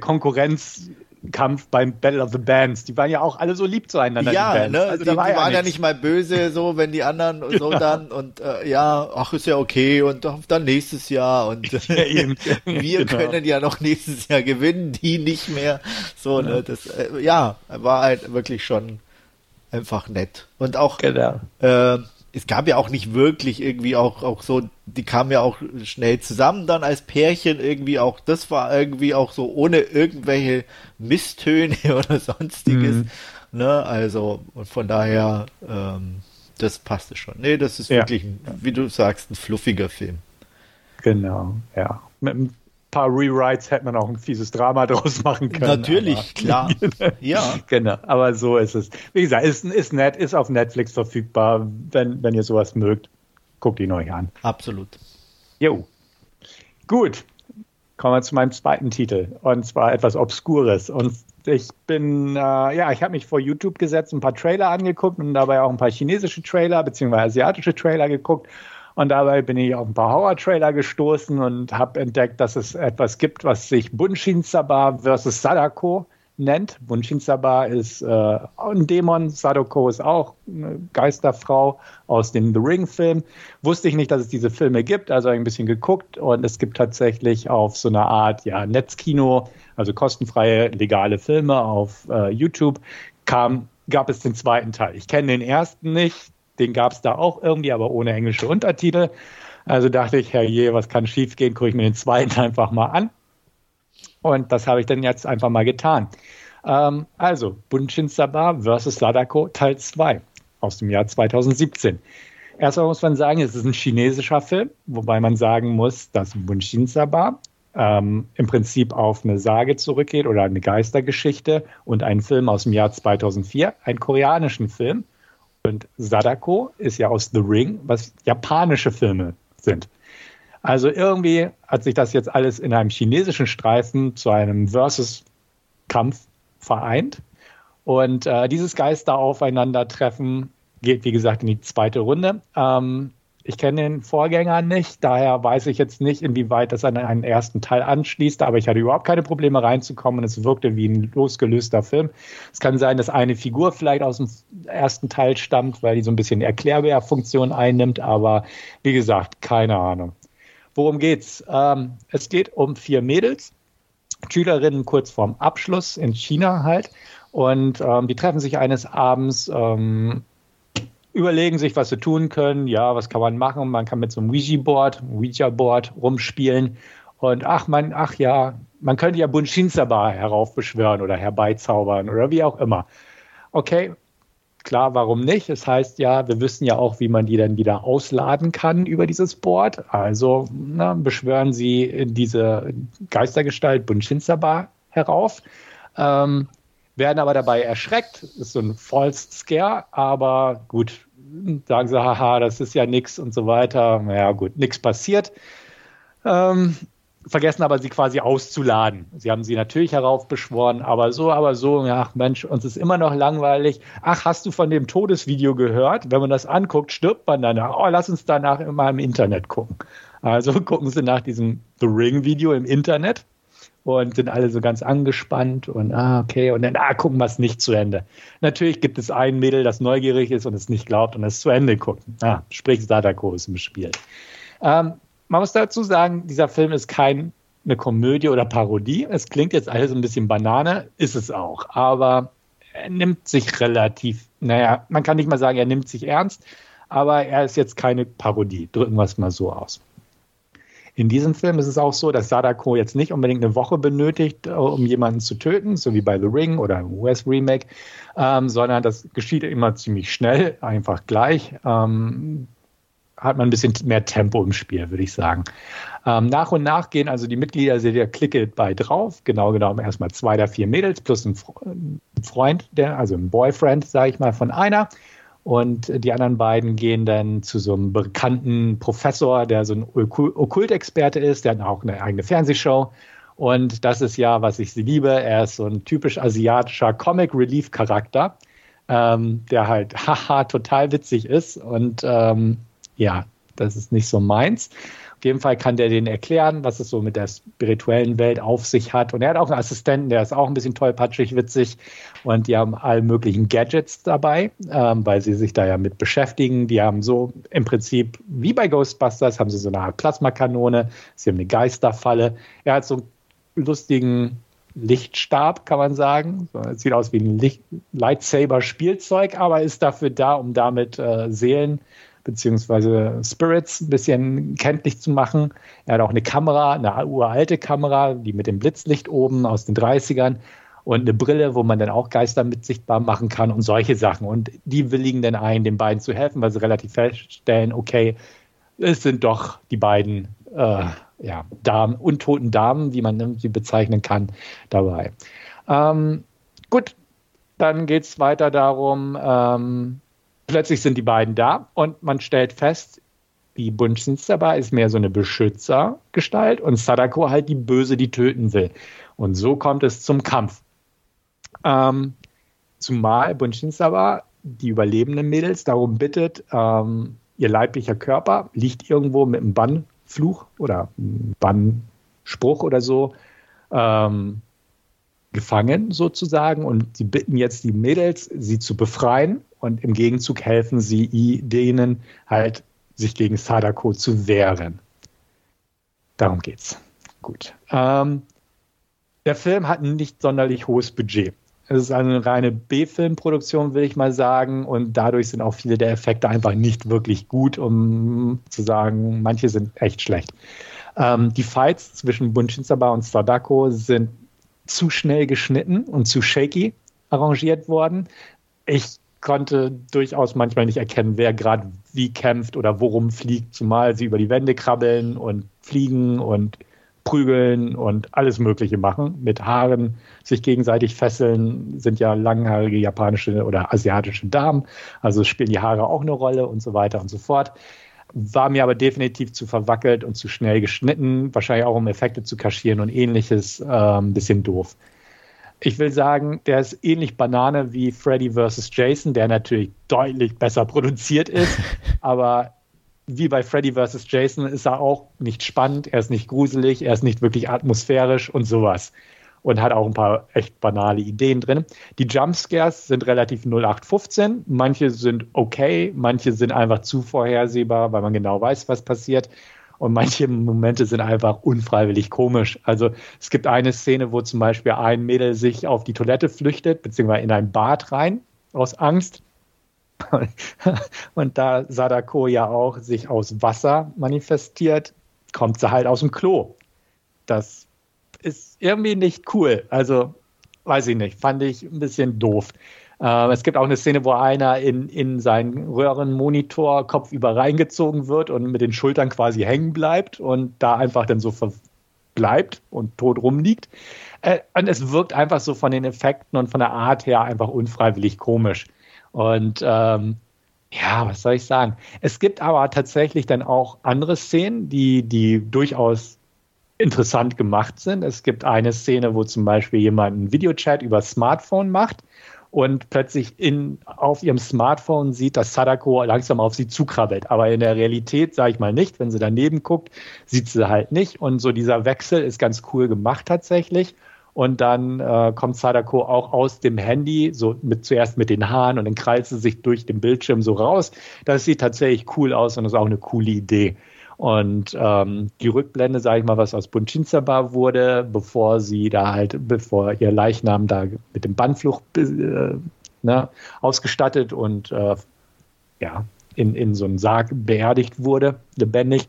Konkurrenzkampf beim Battle of the Bands. Die waren ja auch alle so lieb zueinander. Ja, ne? Also die, die war ja waren ja nicht mal böse, so wenn die anderen und so ja. dann und äh, ja, ach ist ja okay und dann nächstes Jahr und ja, wir genau. können ja noch nächstes Jahr gewinnen, die nicht mehr. So, ne? Das äh, ja, war halt wirklich schon einfach nett und auch genau. äh, es gab ja auch nicht wirklich irgendwie auch, auch so, die kamen ja auch schnell zusammen dann als Pärchen irgendwie auch, das war irgendwie auch so ohne irgendwelche Misstöne oder sonstiges. Mhm. Ne, also, und von daher, ähm, das passte schon. Nee, das ist ja. wirklich, wie du sagst, ein fluffiger Film. Genau, ja. Mit einem paar Rewrites hätte man auch ein fieses Drama draus machen können. Natürlich, aber, klar. ja. Genau, aber so ist es. Wie gesagt, ist, ist nett, ist auf Netflix verfügbar. Wenn, wenn ihr sowas mögt, guckt ihn euch an. Absolut. Jo. Gut. Kommen wir zu meinem zweiten Titel. Und zwar etwas Obskures. Und ich bin, äh, ja, ich habe mich vor YouTube gesetzt, ein paar Trailer angeguckt und dabei auch ein paar chinesische Trailer bzw. asiatische Trailer geguckt und dabei bin ich auf ein paar Horror-Trailer gestoßen und habe entdeckt, dass es etwas gibt, was sich Bunshin Saba versus Sadako nennt. Bunshin Saba ist äh, ein Dämon, Sadako ist auch eine Geisterfrau aus dem The Ring-Film. Wusste ich nicht, dass es diese Filme gibt, also ein bisschen geguckt und es gibt tatsächlich auf so einer Art ja, Netzkino, also kostenfreie, legale Filme auf äh, YouTube, kam, gab es den zweiten Teil. Ich kenne den ersten nicht, den gab es da auch irgendwie, aber ohne englische Untertitel. Also dachte ich, herrje, was kann schiefgehen? Gucke ich mir den zweiten einfach mal an. Und das habe ich dann jetzt einfach mal getan. Ähm, also, Bunshin Saba vs. Sadako Teil 2 aus dem Jahr 2017. Erstmal muss man sagen, es ist ein chinesischer Film, wobei man sagen muss, dass Bunshin Saba ähm, im Prinzip auf eine Sage zurückgeht oder eine Geistergeschichte und einen Film aus dem Jahr 2004, einen koreanischen Film, und Sadako ist ja aus The Ring, was japanische Filme sind. Also irgendwie hat sich das jetzt alles in einem chinesischen Streifen zu einem Versus-Kampf vereint. Und äh, dieses Geister aufeinandertreffen geht, wie gesagt, in die zweite Runde. Ähm, Ich kenne den Vorgänger nicht, daher weiß ich jetzt nicht, inwieweit das an einen ersten Teil anschließt, aber ich hatte überhaupt keine Probleme reinzukommen und es wirkte wie ein losgelöster Film. Es kann sein, dass eine Figur vielleicht aus dem ersten Teil stammt, weil die so ein bisschen Erklärbär-Funktion einnimmt, aber wie gesagt, keine Ahnung. Worum geht's? Ähm, es geht um vier Mädels, Schülerinnen kurz vorm Abschluss in China halt. Und ähm, die treffen sich eines Abends, ähm, überlegen sich, was sie tun können. Ja, was kann man machen? Man kann mit so einem Ouija-Board, Ouija-Board rumspielen. Und ach man, ach ja, man könnte ja Bunshinsaba heraufbeschwören oder herbeizaubern oder wie auch immer. Okay, klar, warum nicht? Es das heißt ja, wir wissen ja auch, wie man die dann wieder ausladen kann über dieses Board. Also na, beschwören Sie diese Geistergestalt Bunshinsaba herauf. Ähm, werden aber dabei erschreckt. Ist so ein False Scare, aber gut, sagen sie, haha, das ist ja nichts und so weiter. Naja, gut, nichts passiert. Ähm, vergessen aber, sie quasi auszuladen. Sie haben sie natürlich heraufbeschworen, aber so, aber so, ja, Mensch, uns ist immer noch langweilig. Ach, hast du von dem Todesvideo gehört? Wenn man das anguckt, stirbt man danach. Oh, lass uns danach immer im Internet gucken. Also gucken sie nach diesem The Ring-Video im Internet und sind alle so ganz angespannt und ah, okay, und dann, ah, gucken wir es nicht zu Ende. Natürlich gibt es ein Mädel, das neugierig ist und es nicht glaubt und es zu Ende guckt. Ah, sprich Sadako ist im Spiel. Ähm, man muss dazu sagen, dieser Film ist keine Komödie oder Parodie. Es klingt jetzt alles ein bisschen Banane, ist es auch, aber er nimmt sich relativ, naja, man kann nicht mal sagen, er nimmt sich ernst, aber er ist jetzt keine Parodie. Drücken wir es mal so aus. In diesem Film ist es auch so, dass Sadako jetzt nicht unbedingt eine Woche benötigt, äh, um jemanden zu töten, so wie bei The Ring oder im US-Remake, ähm, sondern das geschieht immer ziemlich schnell, einfach gleich. Ähm, hat man ein bisschen mehr Tempo im Spiel, würde ich sagen. Ähm, nach und nach gehen also die Mitglieder der Clique bei drauf. Genau genommen erstmal zwei der vier Mädels plus ein Freund, der, also ein Boyfriend, sage ich mal, von einer. Und die anderen beiden gehen dann zu so einem bekannten Professor, der so ein Okkultexperte ist, der hat auch eine eigene Fernsehshow. Und das ist ja, was ich liebe. Er ist so ein typisch asiatischer Comic Relief Charakter, ähm, der halt haha total witzig ist. Und ähm, ja, das ist nicht so meins. Jeden Fall kann der denen erklären, was es so mit der spirituellen Welt auf sich hat. Und er hat auch einen Assistenten, der ist auch ein bisschen tollpatschig, witzig. Und die haben alle möglichen Gadgets dabei, ähm, weil sie sich da ja mit beschäftigen. Die haben so im Prinzip, wie bei Ghostbusters, haben sie so eine Art Plasmakanone. Sie haben eine Geisterfalle. Er hat so einen lustigen Lichtstab, kann man sagen. Es sieht aus wie ein Lightsaber-Spielzeug, aber ist dafür da, um damit äh, Seelen beziehungsweise Spirits ein bisschen kenntlich zu machen. Er hat auch eine Kamera, eine uralte Kamera, die mit dem Blitzlicht oben aus den 30ern und eine Brille, wo man dann auch Geister mit sichtbar machen kann und solche Sachen. Und die willigen dann ein, den beiden zu helfen, weil sie relativ feststellen, okay, es sind doch die beiden äh, ja, Damen, untoten Damen, wie man sie bezeichnen kann, dabei. Ähm, gut, dann geht es weiter darum, ähm, plötzlich sind die beiden da und man stellt fest, die Bunchinsaba ist mehr so eine Beschützergestalt und Sadako halt die Böse, die töten will. Und so kommt es zum Kampf. Ähm, zumal Bunchinsaba die überlebenden Mädels darum bittet, ähm, ihr leiblicher Körper liegt irgendwo mit einem Bannfluch oder Bannspruch oder so ähm, gefangen sozusagen und sie bitten jetzt die Mädels, sie zu befreien und im Gegenzug helfen sie denen halt, sich gegen Sadako zu wehren. Darum geht's. Gut. Ähm, der Film hat ein nicht sonderlich hohes Budget. Es ist eine reine B-Filmproduktion, will ich mal sagen, und dadurch sind auch viele der Effekte einfach nicht wirklich gut, um zu sagen, manche sind echt schlecht. Ähm, die Fights zwischen Bunshinsaba und Sadako sind zu schnell geschnitten und zu shaky arrangiert worden. Ich konnte durchaus manchmal nicht erkennen, wer gerade wie kämpft oder worum fliegt, zumal sie über die Wände krabbeln und fliegen und prügeln und alles Mögliche machen. Mit Haaren sich gegenseitig fesseln, sind ja langhaarige japanische oder asiatische Damen. Also spielen die Haare auch eine Rolle und so weiter und so fort. War mir aber definitiv zu verwackelt und zu schnell geschnitten, wahrscheinlich auch um Effekte zu kaschieren und ähnliches, äh, ein bisschen doof. Ich will sagen, der ist ähnlich Banane wie Freddy vs. Jason, der natürlich deutlich besser produziert ist, aber wie bei Freddy vs. Jason ist er auch nicht spannend, er ist nicht gruselig, er ist nicht wirklich atmosphärisch und sowas. Und hat auch ein paar echt banale Ideen drin. Die Jumpscares sind relativ 0815. Manche sind okay, manche sind einfach zu vorhersehbar, weil man genau weiß, was passiert. Und manche Momente sind einfach unfreiwillig komisch. Also es gibt eine Szene, wo zum Beispiel ein Mädel sich auf die Toilette flüchtet, beziehungsweise in ein Bad rein, aus Angst. Und da Sadako ja auch sich aus Wasser manifestiert, kommt sie halt aus dem Klo. Das ist irgendwie nicht cool. Also, weiß ich nicht, fand ich ein bisschen doof. Äh, es gibt auch eine Szene, wo einer in, in seinen Röhrenmonitor kopfüber reingezogen wird und mit den Schultern quasi hängen bleibt und da einfach dann so bleibt und tot rumliegt. Äh, und es wirkt einfach so von den Effekten und von der Art her einfach unfreiwillig komisch. Und ähm, ja, was soll ich sagen? Es gibt aber tatsächlich dann auch andere Szenen, die, die durchaus interessant gemacht sind. Es gibt eine Szene, wo zum Beispiel jemand einen Videochat über Smartphone macht und plötzlich in, auf ihrem Smartphone sieht, dass Sadako langsam auf sie zukrabbelt. Aber in der Realität, sage ich mal nicht, wenn sie daneben guckt, sieht sie halt nicht. Und so dieser Wechsel ist ganz cool gemacht tatsächlich. Und dann äh, kommt Sadako auch aus dem Handy, so mit, zuerst mit den Haaren und dann krallt sie sich durch den Bildschirm so raus. Das sieht tatsächlich cool aus und ist auch eine coole Idee. Und ähm, die Rückblende, sage ich mal, was aus Bunchinsaba wurde, bevor sie da halt, bevor ihr Leichnam da mit dem Bandflucht äh, ne, ausgestattet und äh, ja, in, in so einem Sarg beerdigt wurde, lebendig.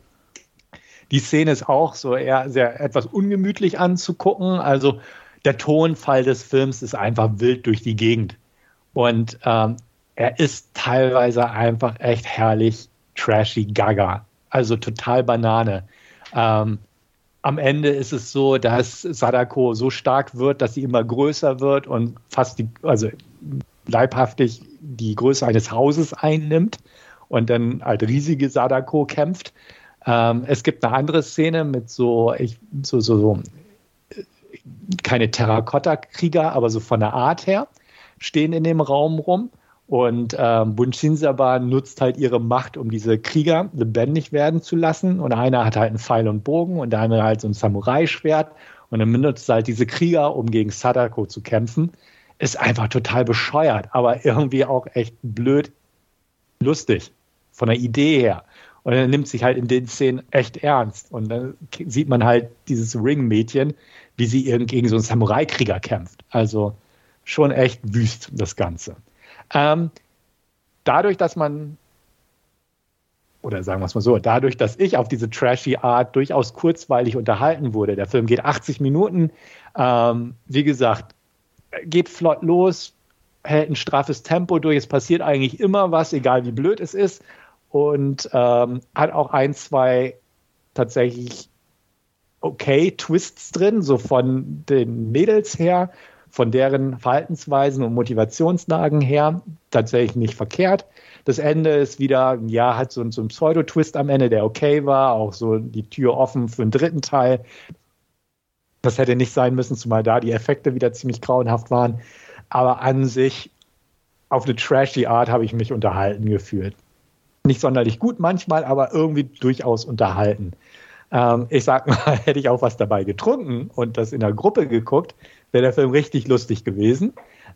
Die Szene ist auch so eher sehr etwas ungemütlich anzugucken. Also der Tonfall des Films ist einfach wild durch die Gegend. Und ähm, er ist teilweise einfach echt herrlich trashy gaga. Also total Banane. Ähm, am Ende ist es so, dass Sadako so stark wird, dass sie immer größer wird und fast die, also leibhaftig die Größe eines Hauses einnimmt und dann als riesige Sadako kämpft. Ähm, es gibt eine andere Szene mit so, ich, so, so, so keine Terrakotta-Krieger, aber so von der Art her, stehen in dem Raum rum. Und ähm, Bunshinsaba nutzt halt ihre Macht, um diese Krieger lebendig werden zu lassen. Und einer hat halt einen Pfeil und Bogen und der andere halt so ein Samurai-Schwert. Und dann benutzt halt diese Krieger, um gegen Sadako zu kämpfen. Ist einfach total bescheuert, aber irgendwie auch echt blöd lustig. Von der Idee her. Und er nimmt sich halt in den Szenen echt ernst. Und dann sieht man halt dieses Ring-Mädchen, wie sie gegen so einen Samurai-Krieger kämpft. Also schon echt wüst, das Ganze. Ähm, dadurch, dass man, oder sagen wir es mal so, dadurch, dass ich auf diese trashy Art durchaus kurzweilig unterhalten wurde, der Film geht 80 Minuten, ähm, wie gesagt, geht flott los, hält ein straffes Tempo durch, es passiert eigentlich immer was, egal wie blöd es ist und ähm, hat auch ein, zwei tatsächlich okay Twists drin, so von den Mädels her, von deren Verhaltensweisen und Motivationslagen her, tatsächlich nicht verkehrt. Das Ende ist wieder, ja, hat so, so einen Pseudo-Twist am Ende, der okay war, auch so die Tür offen für einen dritten Teil. Das hätte nicht sein müssen, zumal da die Effekte wieder ziemlich grauenhaft waren. Aber an sich, auf eine trashy Art habe ich mich unterhalten gefühlt nicht sonderlich gut manchmal, aber irgendwie durchaus unterhalten. Ähm, ich sag mal, hätte ich auch was dabei getrunken und das in der Gruppe geguckt, wäre der Film richtig lustig gewesen.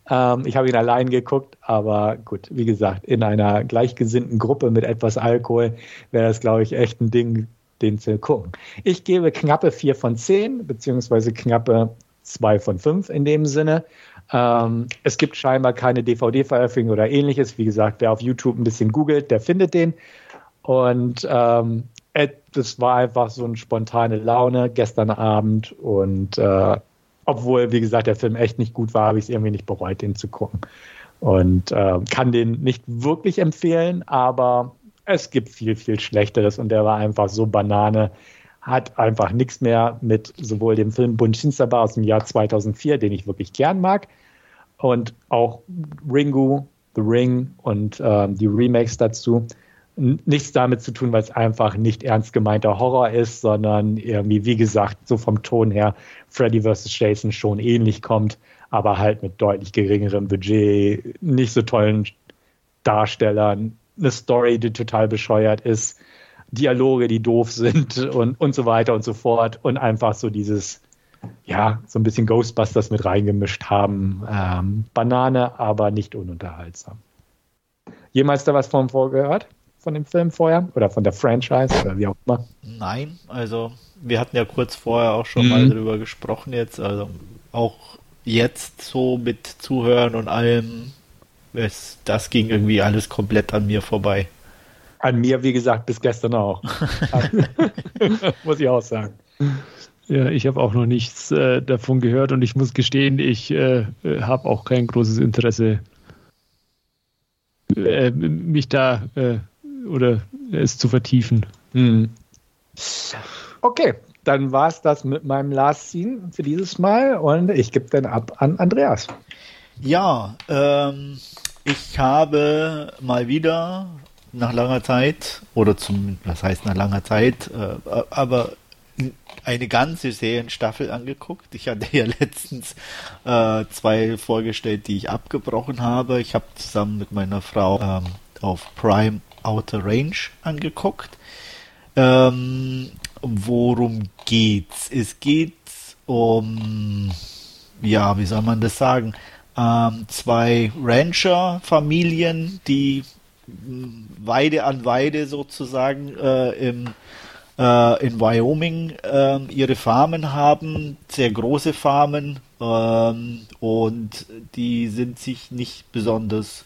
Ähm, ich habe ihn allein geguckt, aber gut, wie gesagt, in einer gleichgesinnten Gruppe mit etwas Alkohol wäre das, glaube ich, echt ein Ding, den zu gucken. Ich gebe knappe 4 von 10, beziehungsweise knappe 2 von 5 in dem Sinne. Ähm, es gibt scheinbar keine DVD-Veröffentlichung oder ähnliches. Wie gesagt, wer auf YouTube ein bisschen googelt, der findet den. Und ähm, das war einfach so eine spontane Laune gestern Abend. Und äh, obwohl, wie gesagt, der Film echt nicht gut war, habe ich es irgendwie nicht bereut, den zu gucken. Und äh, kann den nicht wirklich empfehlen, aber es gibt viel, viel Schlechteres und der war einfach so Banane, hat einfach nichts mehr mit sowohl dem Film Bunshinsaba aus dem Jahr 2004, den ich wirklich gern mag, und auch Ringu, The Ring und äh, die Remakes dazu. Nichts damit zu tun, weil es einfach nicht ernst gemeinter Horror ist, sondern irgendwie, wie gesagt, so vom Ton her Freddy vs. Jason schon ähnlich kommt, aber halt mit deutlich geringerem Budget, nicht so tollen Darstellern, eine Story, die total bescheuert ist. Dialoge, die doof sind und, und so weiter und so fort und einfach so dieses, ja, so ein bisschen Ghostbusters mit reingemischt haben. Ähm, Banane, aber nicht ununterhaltsam. Jemals da was von vorgehört? Von dem Film vorher? Oder von der Franchise oder wie auch immer? Nein, also wir hatten ja kurz vorher auch schon mhm. mal drüber gesprochen jetzt, also auch jetzt so mit Zuhören und allem, es, das ging irgendwie alles komplett an mir vorbei. An mir, wie gesagt, bis gestern auch. muss ich auch sagen. Ja, ich habe auch noch nichts äh, davon gehört und ich muss gestehen, ich äh, habe auch kein großes Interesse, äh, mich da äh, oder es zu vertiefen. Hm. Okay, dann war es das mit meinem Last Scene für dieses Mal und ich gebe dann ab an Andreas. Ja, ähm, ich habe mal wieder nach langer Zeit, oder zum, was heißt nach langer Zeit, äh, aber eine ganze Serienstaffel angeguckt. Ich hatte ja letztens äh, zwei vorgestellt, die ich abgebrochen habe. Ich habe zusammen mit meiner Frau ähm, auf Prime Outer Range angeguckt. Ähm, worum geht's? Es geht um, ja, wie soll man das sagen? Ähm, zwei Rancher-Familien, die Weide an Weide sozusagen äh, im, äh, in Wyoming äh, ihre Farmen haben, sehr große Farmen ähm, und die sind sich nicht besonders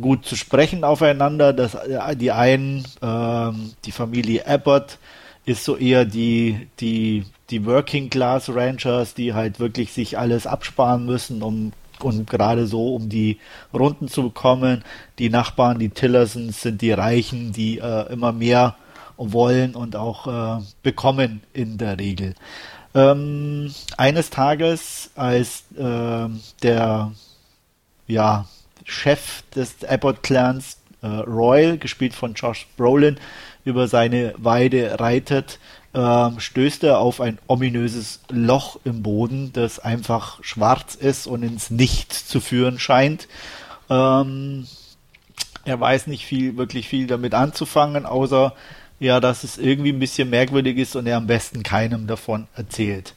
gut zu sprechen aufeinander. Das, die einen, ähm, die Familie Abbott, ist so eher die, die, die Working Class Ranchers, die halt wirklich sich alles absparen müssen, um und gerade so, um die Runden zu bekommen. Die Nachbarn, die Tillersons, sind die Reichen, die äh, immer mehr wollen und auch äh, bekommen in der Regel. Ähm, eines Tages, als äh, der ja, Chef des Abbott-Clans, äh, Royal, gespielt von Josh Brolin, über seine Weide reitet, ähm, stößt er auf ein ominöses Loch im Boden, das einfach schwarz ist und ins Nichts zu führen scheint. Ähm, er weiß nicht viel, wirklich viel damit anzufangen, außer ja, dass es irgendwie ein bisschen merkwürdig ist und er am besten keinem davon erzählt.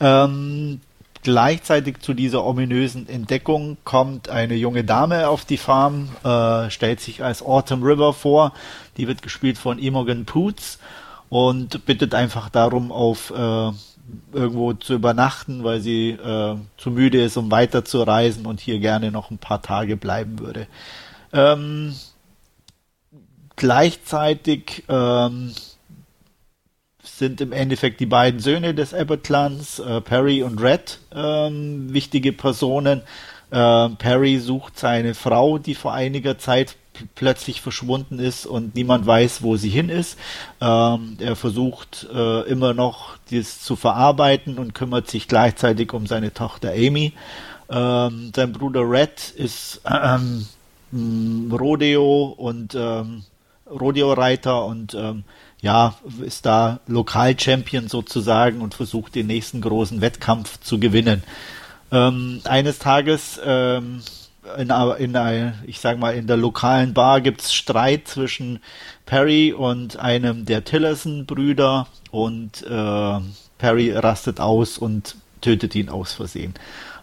Ähm, gleichzeitig zu dieser ominösen Entdeckung kommt eine junge Dame auf die Farm, äh, stellt sich als Autumn River vor. Die wird gespielt von Imogen Poots und bittet einfach darum, auf äh, irgendwo zu übernachten, weil sie äh, zu müde ist, um weiter zu reisen und hier gerne noch ein paar Tage bleiben würde. Ähm, gleichzeitig ähm, sind im Endeffekt die beiden Söhne des Abbott-Clans, äh, Perry und Red, ähm, wichtige Personen. Äh, Perry sucht seine Frau, die vor einiger Zeit plötzlich verschwunden ist und niemand weiß, wo sie hin ist. Ähm, er versucht äh, immer noch, dies zu verarbeiten und kümmert sich gleichzeitig um seine Tochter Amy. Ähm, sein Bruder Red ist ähm, Rodeo und ähm, Rodeo-Reiter und ähm, ja, ist da Lokal-Champion sozusagen und versucht den nächsten großen Wettkampf zu gewinnen. Ähm, eines Tages ähm, in, in, in, ich sag mal, in der lokalen Bar gibt's Streit zwischen Perry und einem der Tillerson-Brüder und äh, Perry rastet aus und tötet ihn aus Versehen.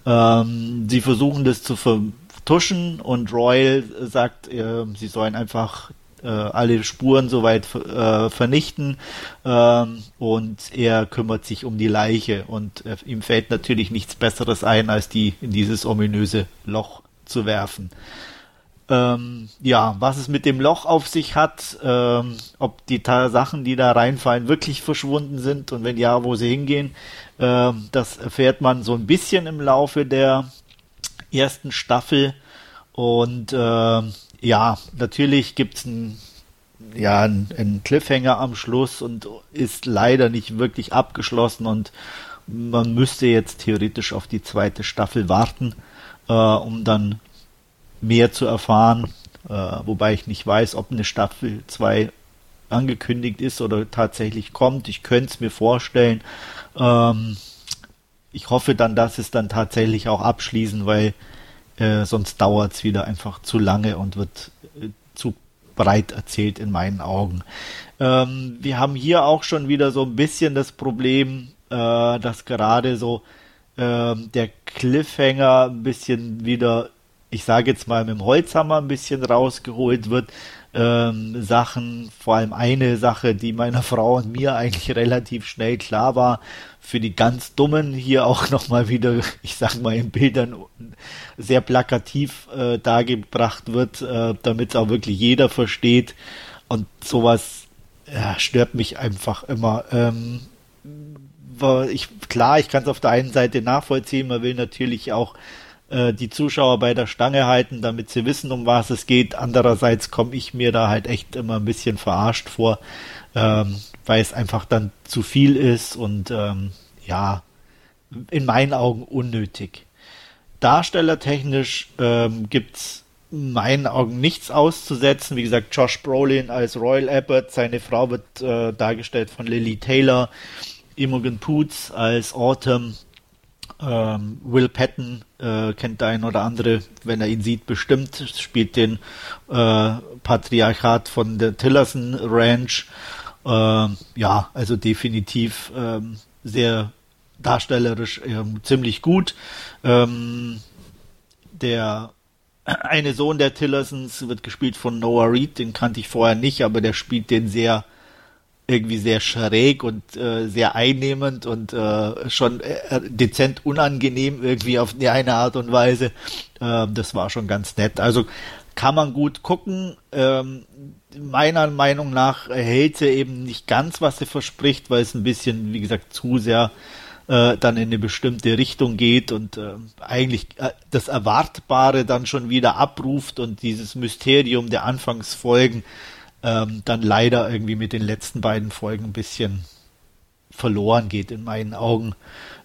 Ähm, sie versuchen das zu vertuschen und Royal sagt, äh, sie sollen einfach äh, alle Spuren soweit äh, vernichten ähm, und er kümmert sich um die Leiche und äh, ihm fällt natürlich nichts Besseres ein, als die in dieses ominöse Loch zu werfen. Ähm, ja, was es mit dem Loch auf sich hat, ähm, ob die Sachen, die da reinfallen, wirklich verschwunden sind und wenn ja, wo sie hingehen, ähm, das erfährt man so ein bisschen im Laufe der ersten Staffel. Und äh, ja, natürlich gibt's ein ja, ein, Cliffhanger am Schluss und ist leider nicht wirklich abgeschlossen und man müsste jetzt theoretisch auf die zweite Staffel warten äh, um dann mehr zu erfahren. Äh, wobei ich nicht weiß, ob eine Staffel 2 angekündigt ist oder tatsächlich kommt. Ich könnte es mir vorstellen. Ähm, ich hoffe dann, dass es dann tatsächlich auch abschließen, weil äh, sonst dauert es wieder einfach zu lange und wird äh, zu breit erzählt in meinen Augen. Ähm, wir haben hier auch schon wieder so ein bisschen das Problem, äh, dass gerade so äh, der Cliffhanger ein bisschen wieder, ich sage jetzt mal mit dem Holzhammer ein bisschen rausgeholt wird. Ähm, Sachen, vor allem eine Sache, die meiner Frau und mir eigentlich relativ schnell klar war, für die ganz Dummen hier auch nochmal wieder, ich sag mal in Bildern sehr plakativ äh, dargebracht wird, äh, damit es auch wirklich jeder versteht. Und sowas ja, stört mich einfach immer. Ähm, ich, klar, ich kann es auf der einen Seite nachvollziehen, man will natürlich auch äh, die Zuschauer bei der Stange halten, damit sie wissen, um was es geht. Andererseits komme ich mir da halt echt immer ein bisschen verarscht vor, ähm, weil es einfach dann zu viel ist und ähm, ja, in meinen Augen unnötig. Darstellertechnisch ähm, gibt's in meinen Augen nichts auszusetzen. Wie gesagt, Josh Brolin als Royal Abbott, seine Frau wird äh, dargestellt von Lily Taylor, Imogen Poots als Autumn, ähm, Will Patton äh, kennt der ein oder andere, wenn er ihn sieht, bestimmt, spielt den äh, Patriarchat von der Tillerson Ranch. Äh, ja, also definitiv ähm, sehr darstellerisch ähm, ziemlich gut. Ähm, der eine Sohn der Tillersons wird gespielt von Noah Reed, den kannte ich vorher nicht, aber der spielt den sehr irgendwie sehr schräg und äh, sehr einnehmend und äh, schon äh, dezent unangenehm irgendwie auf eine Art und Weise. Äh, das war schon ganz nett. Also kann man gut gucken. Ähm, meiner Meinung nach hält sie eben nicht ganz, was sie verspricht, weil es ein bisschen, wie gesagt, zu sehr äh, dann in eine bestimmte Richtung geht und äh, eigentlich äh, das Erwartbare dann schon wieder abruft und dieses Mysterium der Anfangsfolgen ähm, dann leider irgendwie mit den letzten beiden Folgen ein bisschen verloren geht in meinen Augen.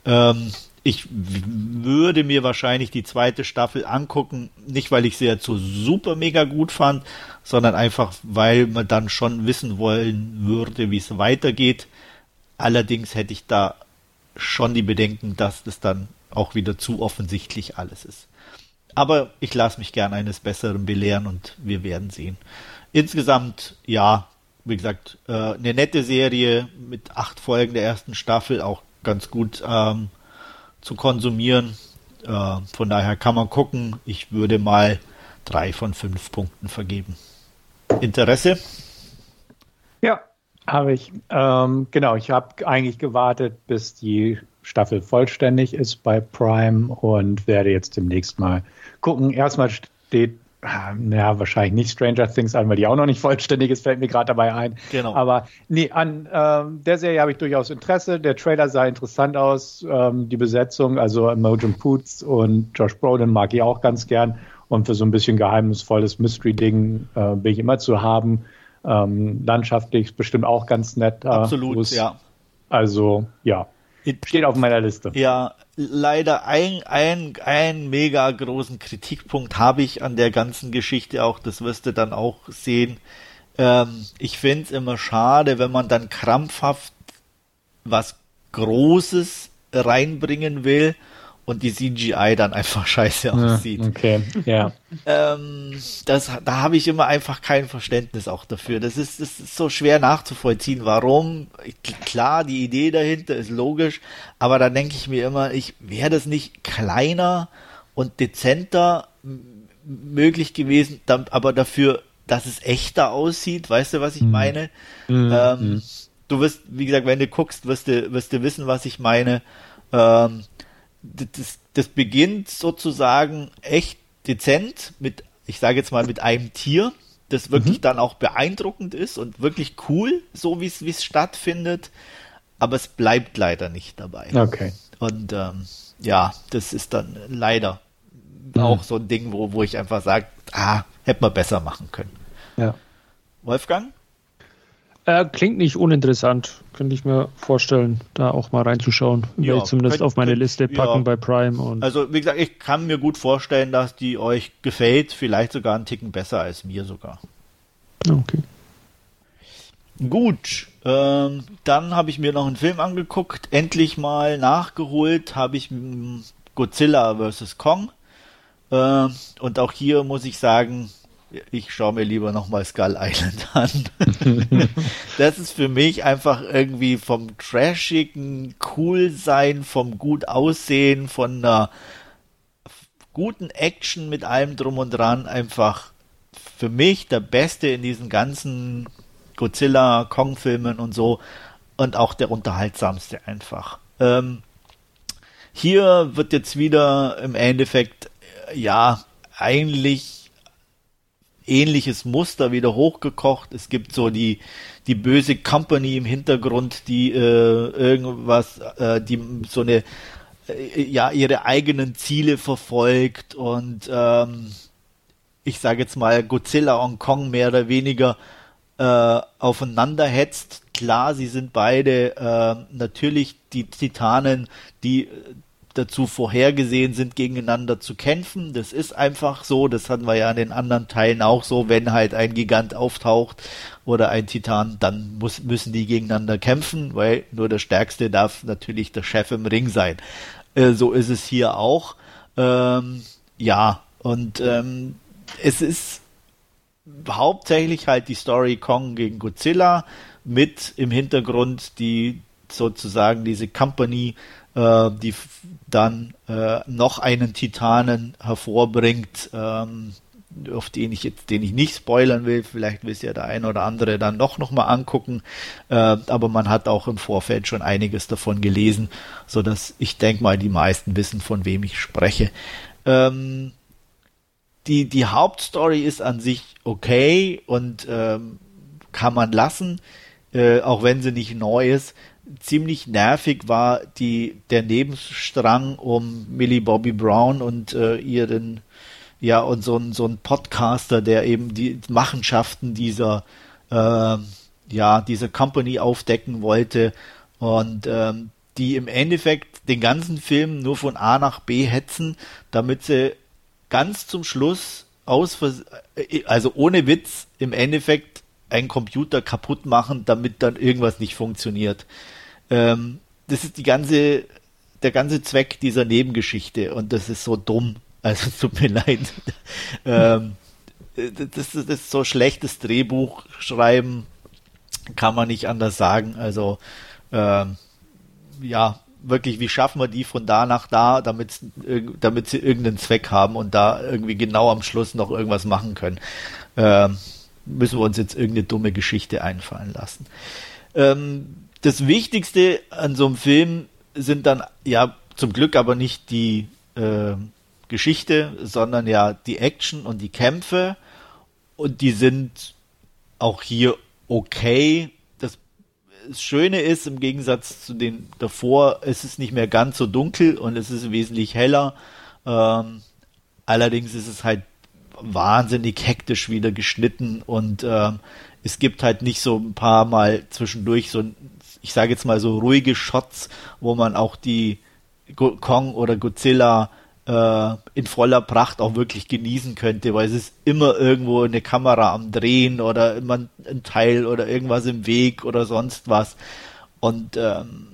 Ähm, ich würde mir wahrscheinlich die zweite Staffel angucken, nicht weil ich sie jetzt so super mega gut fand, sondern einfach weil man dann schon wissen wollen würde, wie es weitergeht. Allerdings hätte ich da schon die Bedenken, dass das dann auch wieder zu offensichtlich alles ist. Aber ich lasse mich gern eines Besseren belehren und wir werden sehen. Insgesamt, ja, wie gesagt, äh, eine nette Serie mit acht Folgen der ersten Staffel, auch ganz gut ähm, zu konsumieren. Äh, von daher kann man gucken. Ich würde mal drei von fünf Punkten vergeben. Interesse? Ja, habe ich. Ähm, genau, ich habe eigentlich gewartet, bis die Staffel vollständig ist bei Prime und werde jetzt demnächst mal gucken. Erstmal steht ja, wahrscheinlich nicht Stranger Things an, weil die auch noch nicht vollständig ist, fällt mir gerade dabei ein. Genau. Aber nee, an ähm, der Serie habe ich durchaus Interesse. Der Trailer sah interessant aus, ähm, die Besetzung, also Imogen Poots und Josh Brolin mag ich auch ganz gern. Und für so ein bisschen geheimnisvolles Mystery-Ding äh, bin ich immer zu haben. Ähm, landschaftlich bestimmt auch ganz nett. Äh, Absolut, ja. Also, ja. Steht auf meiner Liste. Ja, leider ein, ein, ein mega großen Kritikpunkt habe ich an der ganzen Geschichte auch, das wirst du dann auch sehen. Ähm, ich finde es immer schade, wenn man dann krampfhaft was Großes reinbringen will und die CGI dann einfach scheiße aussieht. Okay, ja. Ähm, das, da habe ich immer einfach kein Verständnis auch dafür. Das ist, das ist so schwer nachzuvollziehen. Warum? Klar, die Idee dahinter ist logisch, aber da denke ich mir immer, ich wäre das nicht kleiner und dezenter möglich gewesen, aber dafür, dass es echter aussieht. Weißt du, was ich mhm. meine? Mhm. Ähm, mhm. du wirst, wie gesagt, wenn du guckst, wirst du, wirst du wissen, was ich meine. Ähm, das, das beginnt sozusagen echt dezent mit, ich sage jetzt mal, mit einem Tier, das wirklich mhm. dann auch beeindruckend ist und wirklich cool, so wie es stattfindet, aber es bleibt leider nicht dabei. Okay. Und ähm, ja, das ist dann leider mhm. auch so ein Ding, wo, wo ich einfach sage, ah, hätte man besser machen können. Ja. Wolfgang? Äh, klingt nicht uninteressant. Könnte ich mir vorstellen, da auch mal reinzuschauen. Ja, ich zumindest könnt, auf meine könnt, Liste packen ja. bei Prime. Und also, wie gesagt, ich kann mir gut vorstellen, dass die euch gefällt. Vielleicht sogar einen Ticken besser als mir sogar. Okay. Gut, ähm, dann habe ich mir noch einen Film angeguckt. Endlich mal nachgeholt habe ich Godzilla vs. Kong. Äh, und auch hier muss ich sagen, ich schaue mir lieber nochmal Skull Island an. das ist für mich einfach irgendwie vom trashigen Coolsein, vom gut aussehen, von einer guten Action mit allem drum und dran einfach für mich der beste in diesen ganzen Godzilla, Kong-Filmen und so und auch der unterhaltsamste einfach. Ähm, hier wird jetzt wieder im Endeffekt, ja, eigentlich ähnliches Muster wieder hochgekocht. Es gibt so die, die böse Company im Hintergrund, die äh, irgendwas, äh, die so eine, äh, ja, ihre eigenen Ziele verfolgt und ähm, ich sage jetzt mal Godzilla und Kong mehr oder weniger äh, aufeinander hetzt. Klar, sie sind beide äh, natürlich die Titanen, die dazu vorhergesehen sind, gegeneinander zu kämpfen. Das ist einfach so. Das hatten wir ja in den anderen Teilen auch so. Wenn halt ein Gigant auftaucht oder ein Titan, dann muss, müssen die gegeneinander kämpfen, weil nur der Stärkste darf natürlich der Chef im Ring sein. Äh, so ist es hier auch. Ähm, ja, und ähm, es ist hauptsächlich halt die Story Kong gegen Godzilla mit im Hintergrund die sozusagen diese Company, äh, die dann äh, noch einen Titanen hervorbringt, ähm, auf den ich jetzt, den ich nicht spoilern will. Vielleicht will es ja der ein oder andere dann noch mal angucken. Äh, aber man hat auch im Vorfeld schon einiges davon gelesen, so dass ich denke mal, die meisten wissen, von wem ich spreche. Ähm, die, die Hauptstory ist an sich okay und ähm, kann man lassen, äh, auch wenn sie nicht neu ist. Ziemlich nervig war die, der Nebenstrang um Millie Bobby Brown und äh, ihren, ja, und so ein, so ein Podcaster, der eben die Machenschaften dieser, äh, ja, dieser Company aufdecken wollte und ähm, die im Endeffekt den ganzen Film nur von A nach B hetzen, damit sie ganz zum Schluss aus, äh, also ohne Witz, im Endeffekt einen Computer kaputt machen, damit dann irgendwas nicht funktioniert. Ähm, das ist die ganze, der ganze Zweck dieser Nebengeschichte und das ist so dumm. Also tut mir leid. ähm, das, das ist so schlechtes Drehbuch schreiben, kann man nicht anders sagen. Also ähm, ja, wirklich, wie schaffen wir die von da nach da, damit, sie irgendeinen Zweck haben und da irgendwie genau am Schluss noch irgendwas machen können. Ähm, müssen wir uns jetzt irgendeine dumme Geschichte einfallen lassen. Ähm, das Wichtigste an so einem Film sind dann ja zum Glück aber nicht die äh, Geschichte, sondern ja die Action und die Kämpfe und die sind auch hier okay das Schöne ist, im Gegensatz zu den davor, es ist nicht mehr ganz so dunkel und es ist wesentlich heller. Ähm, allerdings ist es halt wahnsinnig hektisch wieder geschnitten und ähm, es gibt halt nicht so ein paar Mal zwischendurch so, ich sage jetzt mal so ruhige Shots, wo man auch die Kong oder Godzilla äh, in voller Pracht auch wirklich genießen könnte, weil es ist immer irgendwo eine Kamera am Drehen oder immer ein Teil oder irgendwas im Weg oder sonst was. Und ähm,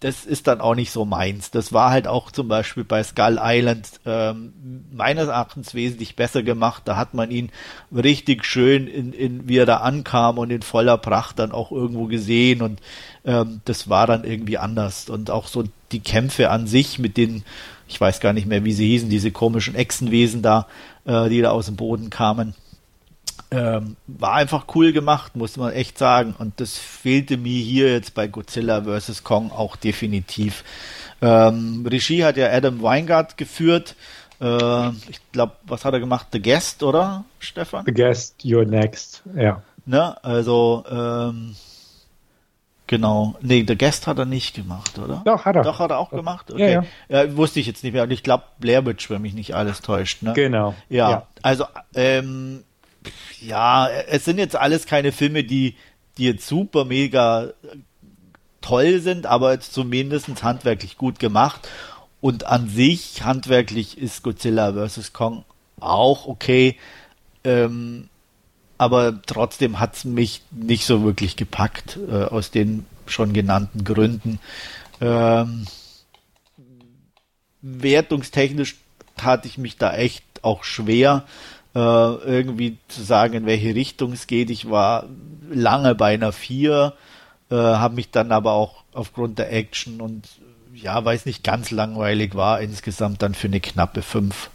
das ist dann auch nicht so meins. Das war halt auch zum Beispiel bei Skull Island ähm, meines Erachtens wesentlich besser gemacht. Da hat man ihn richtig schön, in, in, wie er da ankam und in voller Pracht dann auch irgendwo gesehen und ähm, das war dann irgendwie anders. Und auch so die Kämpfe an sich mit den ich weiß gar nicht mehr, wie sie hießen, diese komischen Echsenwesen da, äh, die da aus dem Boden kamen. Ähm, war einfach cool gemacht, muss man echt sagen. Und das fehlte mir hier jetzt bei Godzilla vs. Kong auch definitiv. Ähm, Regie hat ja Adam Weingart geführt. Äh, ich glaube, was hat er gemacht? The Guest, oder, Stefan? The Guest, You're Next, ja. Ne, also, ähm, Genau. Nee, der Guest hat er nicht gemacht, oder? Doch, hat er. Doch, hat er auch gemacht? Okay. Ja, ja. ja wusste ich jetzt nicht mehr. Und ich glaube, Blair Witch, wenn mich nicht alles täuscht. Ne? Genau. Ja, ja. also, ähm, ja, es sind jetzt alles keine Filme, die, die jetzt super mega toll sind, aber zumindest handwerklich gut gemacht. Und an sich, handwerklich, ist Godzilla vs. Kong auch okay. Ähm, aber trotzdem hat es mich nicht so wirklich gepackt, äh, aus den schon genannten Gründen. Ähm, wertungstechnisch tat ich mich da echt auch schwer. Äh, irgendwie zu sagen, in welche Richtung es geht. Ich war lange bei einer 4, äh, habe mich dann aber auch aufgrund der Action und ja, weil es nicht ganz langweilig war, insgesamt dann für eine knappe 5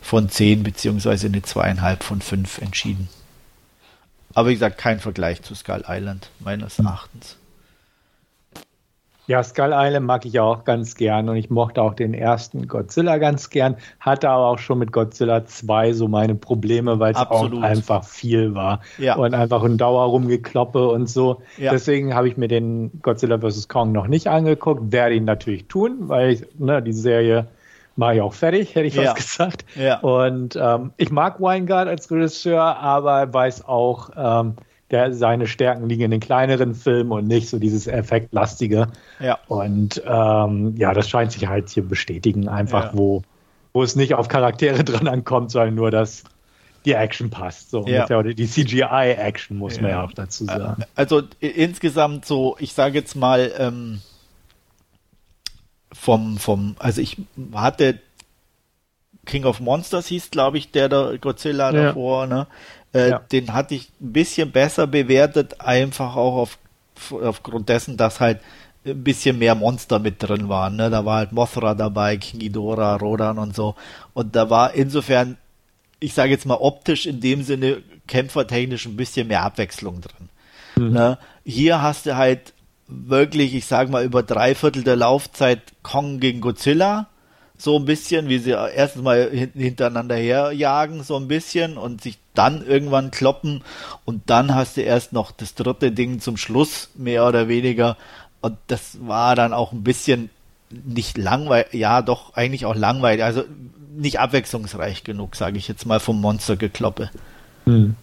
von 10 beziehungsweise eine zweieinhalb von 5 entschieden. Aber wie gesagt, kein Vergleich zu Skull Island, meines Erachtens. Ja, Skull Island mag ich auch ganz gern und ich mochte auch den ersten Godzilla ganz gern, hatte aber auch schon mit Godzilla 2 so meine Probleme, weil es auch einfach viel war ja. und einfach ein Dauer rumgekloppe und so. Ja. Deswegen habe ich mir den Godzilla vs. Kong noch nicht angeguckt, werde ihn natürlich tun, weil ich ne, die Serie mache ich auch fertig, hätte ich ja. fast gesagt. Ja. Und ähm, ich mag Weingart als Regisseur, aber weiß auch, ähm, der, seine Stärken liegen in den kleineren Filmen und nicht so dieses Effektlastige. Ja. Und ähm, ja, das scheint sich halt hier bestätigen, einfach ja. wo, wo es nicht auf Charaktere dran ankommt, sondern nur, dass die Action passt. So ja. Oder die CGI-Action, muss ja. man ja auch dazu sagen. Also insgesamt so, ich sage jetzt mal, ähm, vom, vom, also ich hatte King of Monsters hieß, glaube ich, der der Godzilla ja. davor, ne? Äh, ja. Den hatte ich ein bisschen besser bewertet, einfach auch auf, aufgrund dessen, dass halt ein bisschen mehr Monster mit drin waren. Ne? Da war halt Mothra dabei, King Ghidorah, Rodan und so. Und da war insofern, ich sage jetzt mal optisch in dem Sinne, kämpfertechnisch ein bisschen mehr Abwechslung drin. Mhm. Ne? Hier hast du halt wirklich, ich sage mal, über drei Viertel der Laufzeit Kong gegen Godzilla so ein bisschen, wie sie erstens mal hintereinander herjagen, so ein bisschen und sich dann irgendwann kloppen und dann hast du erst noch das dritte Ding zum Schluss, mehr oder weniger. Und das war dann auch ein bisschen nicht langweilig, ja, doch eigentlich auch langweilig, also nicht abwechslungsreich genug, sage ich jetzt mal vom Monstergekloppe. Hm.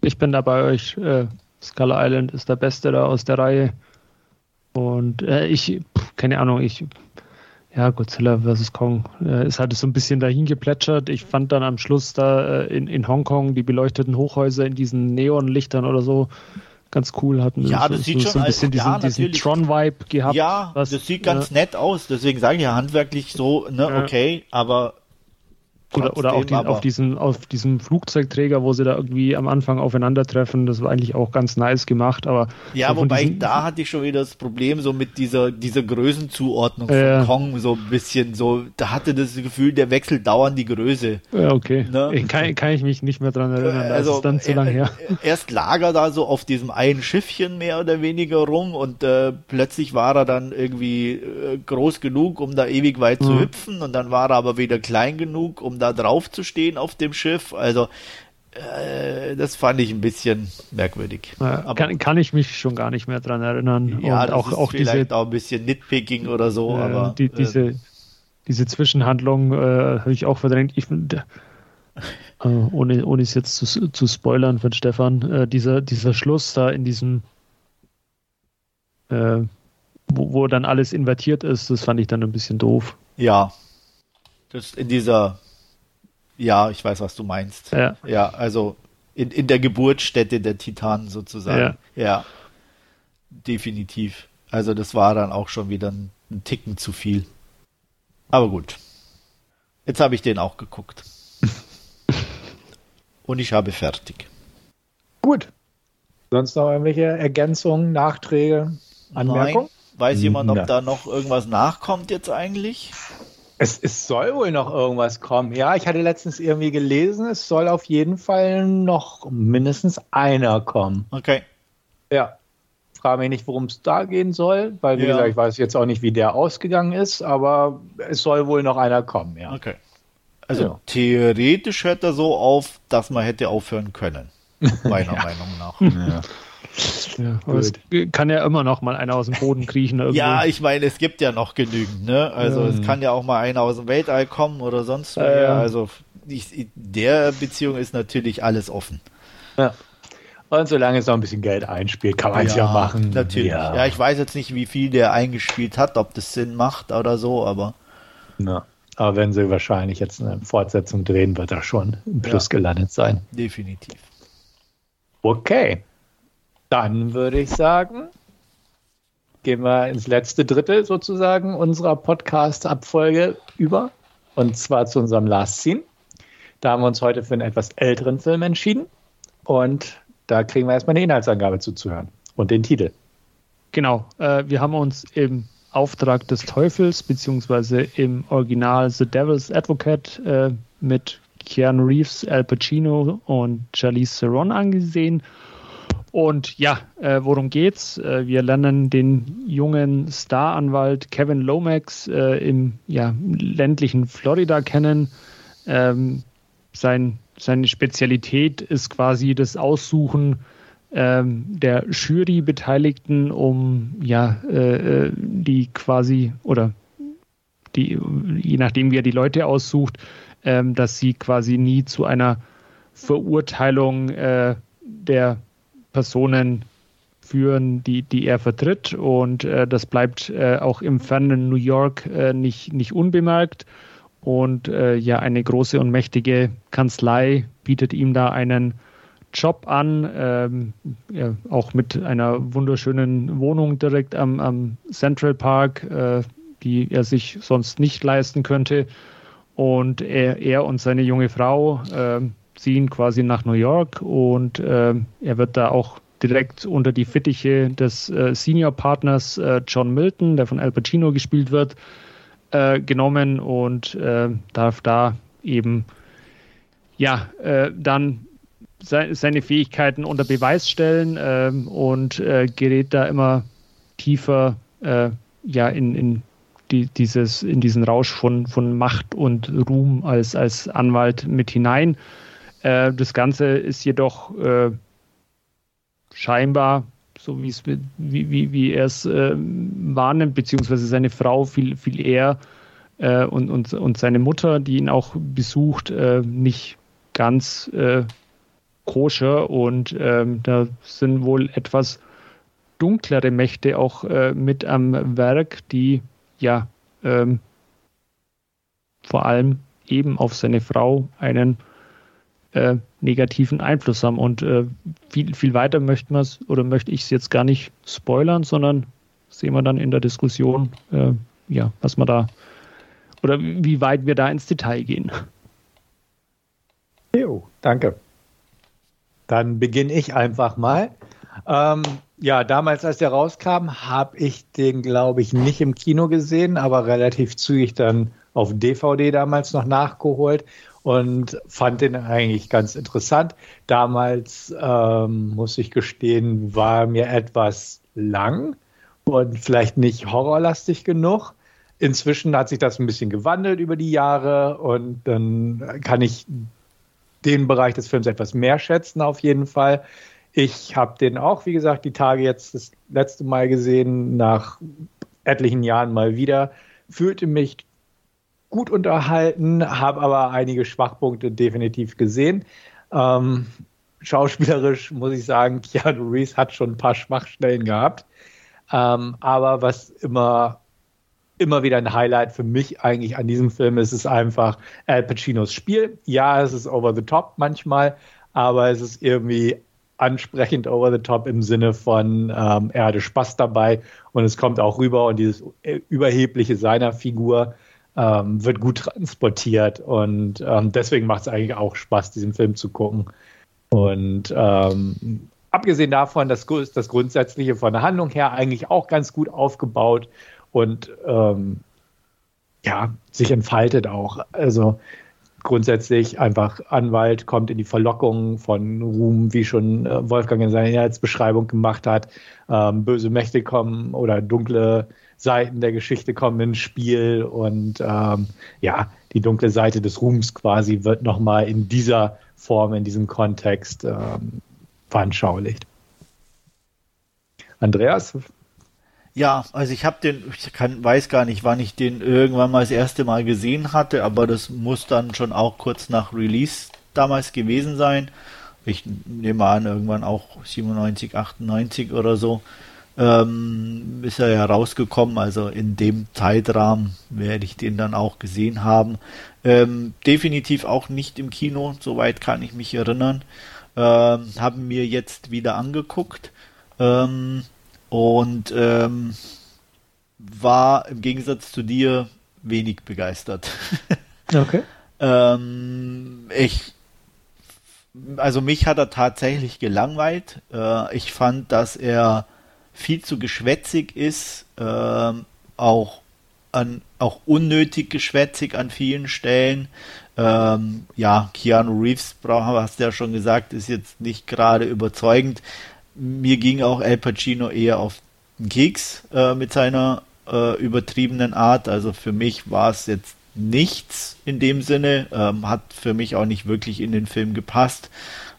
Ich bin da bei euch. Äh, Skull Island ist der Beste da aus der Reihe. Und äh, ich, keine Ahnung, ich ja, Godzilla vs. Kong äh, ist halt so ein bisschen dahin geplätschert. Ich fand dann am Schluss da äh, in, in Hongkong die beleuchteten Hochhäuser in diesen Neonlichtern oder so ganz cool hatten. Ja, das so, sieht so, schon so ein bisschen diesen, ja, diesen Tron-Vibe gehabt. Ja, was, das sieht ganz äh, nett aus. Deswegen sage ich ja handwerklich so, ne, okay, aber oder, oder auch die, auf, diesen, auf diesem Flugzeugträger, wo sie da irgendwie am Anfang aufeinandertreffen, das war eigentlich auch ganz nice gemacht, aber. Ja, wobei diesen, da hatte ich schon wieder das Problem so mit dieser, dieser Größenzuordnung äh, von Kong so ein bisschen so, da hatte das Gefühl, der wechselt dauernd die Größe. Ja, okay. Ne? Kann, kann ich mich nicht mehr dran erinnern, da also, ist dann zu lange her. Erst lag er da so auf diesem einen Schiffchen mehr oder weniger rum und äh, plötzlich war er dann irgendwie äh, groß genug, um da ewig weit mhm. zu hüpfen und dann war er aber wieder klein genug, um da drauf zu stehen auf dem Schiff. Also äh, das fand ich ein bisschen merkwürdig. Ja, kann, kann, ich mich schon gar nicht mehr dran erinnern. Ja, Und das auch, ist auch vielleicht diese, auch ein bisschen Nitpicking oder so, äh, aber die, diese, äh, diese Zwischenhandlung äh, habe ich auch verdrängt. Ich finde, äh, ohne, ohne es jetzt zu, zu spoilern von Stefan, dieser, dieser Schluss da in diesem wo, wo dann alles invertiert ist, das fand ich dann ein bisschen doof. Ja, das in dieser ja, ich weiß, was du meinst. Ja, ja also in, in der Geburtsstätte der Titanen sozusagen. Ja. ja. Definitiv. Also das war dann auch schon wieder ein, ein Ticken zu viel. Aber gut. Jetzt habe ich den auch geguckt. Und ich habe fertig. Gut. Sonst noch irgendwelche Ergänzungen, Nachträge, Anmerkungen? Nein. Weiß jemand, ob da noch irgendwas nachkommt jetzt eigentlich? Es, es soll wohl noch irgendwas kommen. Ja, ich hatte letztens irgendwie gelesen, es soll auf jeden Fall noch mindestens einer kommen. Okay. Ja. Frage mich nicht, worum es da gehen soll, weil, wie ja. gesagt, ich weiß jetzt auch nicht, wie der ausgegangen ist, aber es soll wohl noch einer kommen, ja. Okay. Also ja. theoretisch hört er so auf, dass man hätte aufhören können. Meiner ja. Meinung nach. Ja. Ja, aber es kann ja immer noch mal einer aus dem Boden kriechen. Irgendwo. Ja, ich meine, es gibt ja noch genügend, ne? Also ja. es kann ja auch mal einer aus dem Weltall kommen oder sonst was. Ja, also ich, der Beziehung ist natürlich alles offen. Ja. Und solange es noch ein bisschen Geld einspielt, kann man es ja, machen. Natürlich. Ja. ja, ich weiß jetzt nicht, wie viel der eingespielt hat, ob das Sinn macht oder so, aber. Na, aber wenn sie wahrscheinlich jetzt eine Fortsetzung drehen, wird er schon im Plus gelandet sein. Definitiv. Okay. Dann würde ich sagen, gehen wir ins letzte Drittel sozusagen unserer Podcast-Abfolge über. Und zwar zu unserem Last Scene. Da haben wir uns heute für einen etwas älteren Film entschieden. Und da kriegen wir erstmal eine Inhaltsangabe zuzuhören und den Titel. Genau, äh, wir haben uns im Auftrag des Teufels, beziehungsweise im Original The Devil's Advocate äh, mit Keanu Reeves, Al Pacino und Charlize Theron angesehen. Und ja, äh, worum geht's? Äh, wir lernen den jungen Staranwalt Kevin Lomax äh, im ja, ländlichen Florida kennen. Ähm, sein, seine Spezialität ist quasi das Aussuchen ähm, der Jury-Beteiligten, um ja äh, äh, die quasi oder die, je nachdem wie er die Leute aussucht, ähm, dass sie quasi nie zu einer Verurteilung äh, der Personen führen, die, die er vertritt. Und äh, das bleibt äh, auch im fernen New York äh, nicht, nicht unbemerkt. Und äh, ja, eine große und mächtige Kanzlei bietet ihm da einen Job an, ähm, ja, auch mit einer wunderschönen Wohnung direkt am, am Central Park, äh, die er sich sonst nicht leisten könnte. Und er, er und seine junge Frau äh, ziehen quasi nach New York und äh, er wird da auch direkt unter die Fittiche des äh, Senior-Partners äh, John Milton, der von Al Pacino gespielt wird, äh, genommen und äh, darf da eben ja dann se seine Fähigkeiten unter Beweis stellen ähm, und gerät da immer tiefer ja in, in die, dieses, in diesen Rausch von, von Macht und Ruhm als, als Anwalt mit hinein. Äh, das Ganze ist jedoch äh, scheinbar, so wie, wie, wie er es äh, wahrnimmt, beziehungsweise seine Frau viel, viel eher äh, und, und, und seine Mutter, die ihn auch besucht, äh, nicht ganz äh, koscher und ähm, da sind wohl etwas dunklere Mächte auch mit am Werk, die ja ähm, vor allem eben auf seine Frau einen äh, negativen Einfluss haben. Und äh, viel, viel weiter möchten wir es oder möchte ich es jetzt gar nicht spoilern, sondern sehen wir dann in der Diskussion, äh, ja, was wir da oder wie weit wir da ins Detail gehen. Jo, danke. Dann beginne ich einfach mal. Ähm, ja, damals, als der rauskam, habe ich den, glaube ich, nicht im Kino gesehen, aber relativ zügig dann auf DVD damals noch nachgeholt und fand den eigentlich ganz interessant. Damals, ähm, muss ich gestehen, war mir etwas lang und vielleicht nicht horrorlastig genug. Inzwischen hat sich das ein bisschen gewandelt über die Jahre und dann kann ich den Bereich des Films etwas mehr schätzen, auf jeden Fall. Ich habe den auch, wie gesagt, die Tage jetzt das letzte Mal gesehen, nach etlichen Jahren mal wieder. Fühlte mich gut unterhalten, habe aber einige Schwachpunkte definitiv gesehen. Ähm, schauspielerisch muss ich sagen, Keanu Reeves hat schon ein paar Schwachstellen gehabt. Ähm, aber was immer, immer wieder ein Highlight für mich eigentlich an diesem Film ist, ist einfach Al Pacinos Spiel. Ja, es ist over the top manchmal, aber es ist irgendwie ansprechend over the top im Sinne von, ähm, er hatte Spaß dabei und es kommt auch rüber und dieses Überhebliche seiner Figur ähm, wird gut transportiert und ähm, deswegen macht es eigentlich auch Spaß, diesen Film zu gucken. Und ähm, abgesehen davon, dass das Grundsätzliche von der Handlung her eigentlich auch ganz gut aufgebaut und ähm, ja, sich entfaltet auch. Also grundsätzlich einfach Anwalt kommt in die Verlockung von Ruhm, wie schon äh, Wolfgang in seiner Inhaltsbeschreibung gemacht hat. Ähm, böse Mächte kommen oder dunkle Seiten der Geschichte kommen ins Spiel und ähm, ja, die dunkle Seite des Ruhms quasi wird nochmal in dieser Form, in diesem Kontext ähm, veranschaulicht. Andreas? Ja, also ich habe den, ich kann, weiß gar nicht, wann ich den irgendwann mal das erste Mal gesehen hatte, aber das muss dann schon auch kurz nach Release damals gewesen sein. Ich nehme an, irgendwann auch 97, 98 oder so ähm, ist er ja rausgekommen, also in dem Zeitrahmen werde ich den dann auch gesehen haben. Ähm, definitiv auch nicht im Kino, soweit kann ich mich erinnern. Ähm, haben mir jetzt wieder angeguckt ähm, und ähm, war im Gegensatz zu dir wenig begeistert. Okay. Ähm, ich, also mich hat er tatsächlich gelangweilt. Äh, ich fand, dass er viel zu geschwätzig ist, äh, auch an, auch unnötig geschwätzig an vielen Stellen. Ähm, ja, Keanu Reeves, hast du ja schon gesagt, ist jetzt nicht gerade überzeugend. Mir ging auch Al Pacino eher auf den Keks äh, mit seiner äh, übertriebenen Art. Also für mich war es jetzt nichts in dem Sinne, ähm, hat für mich auch nicht wirklich in den Film gepasst.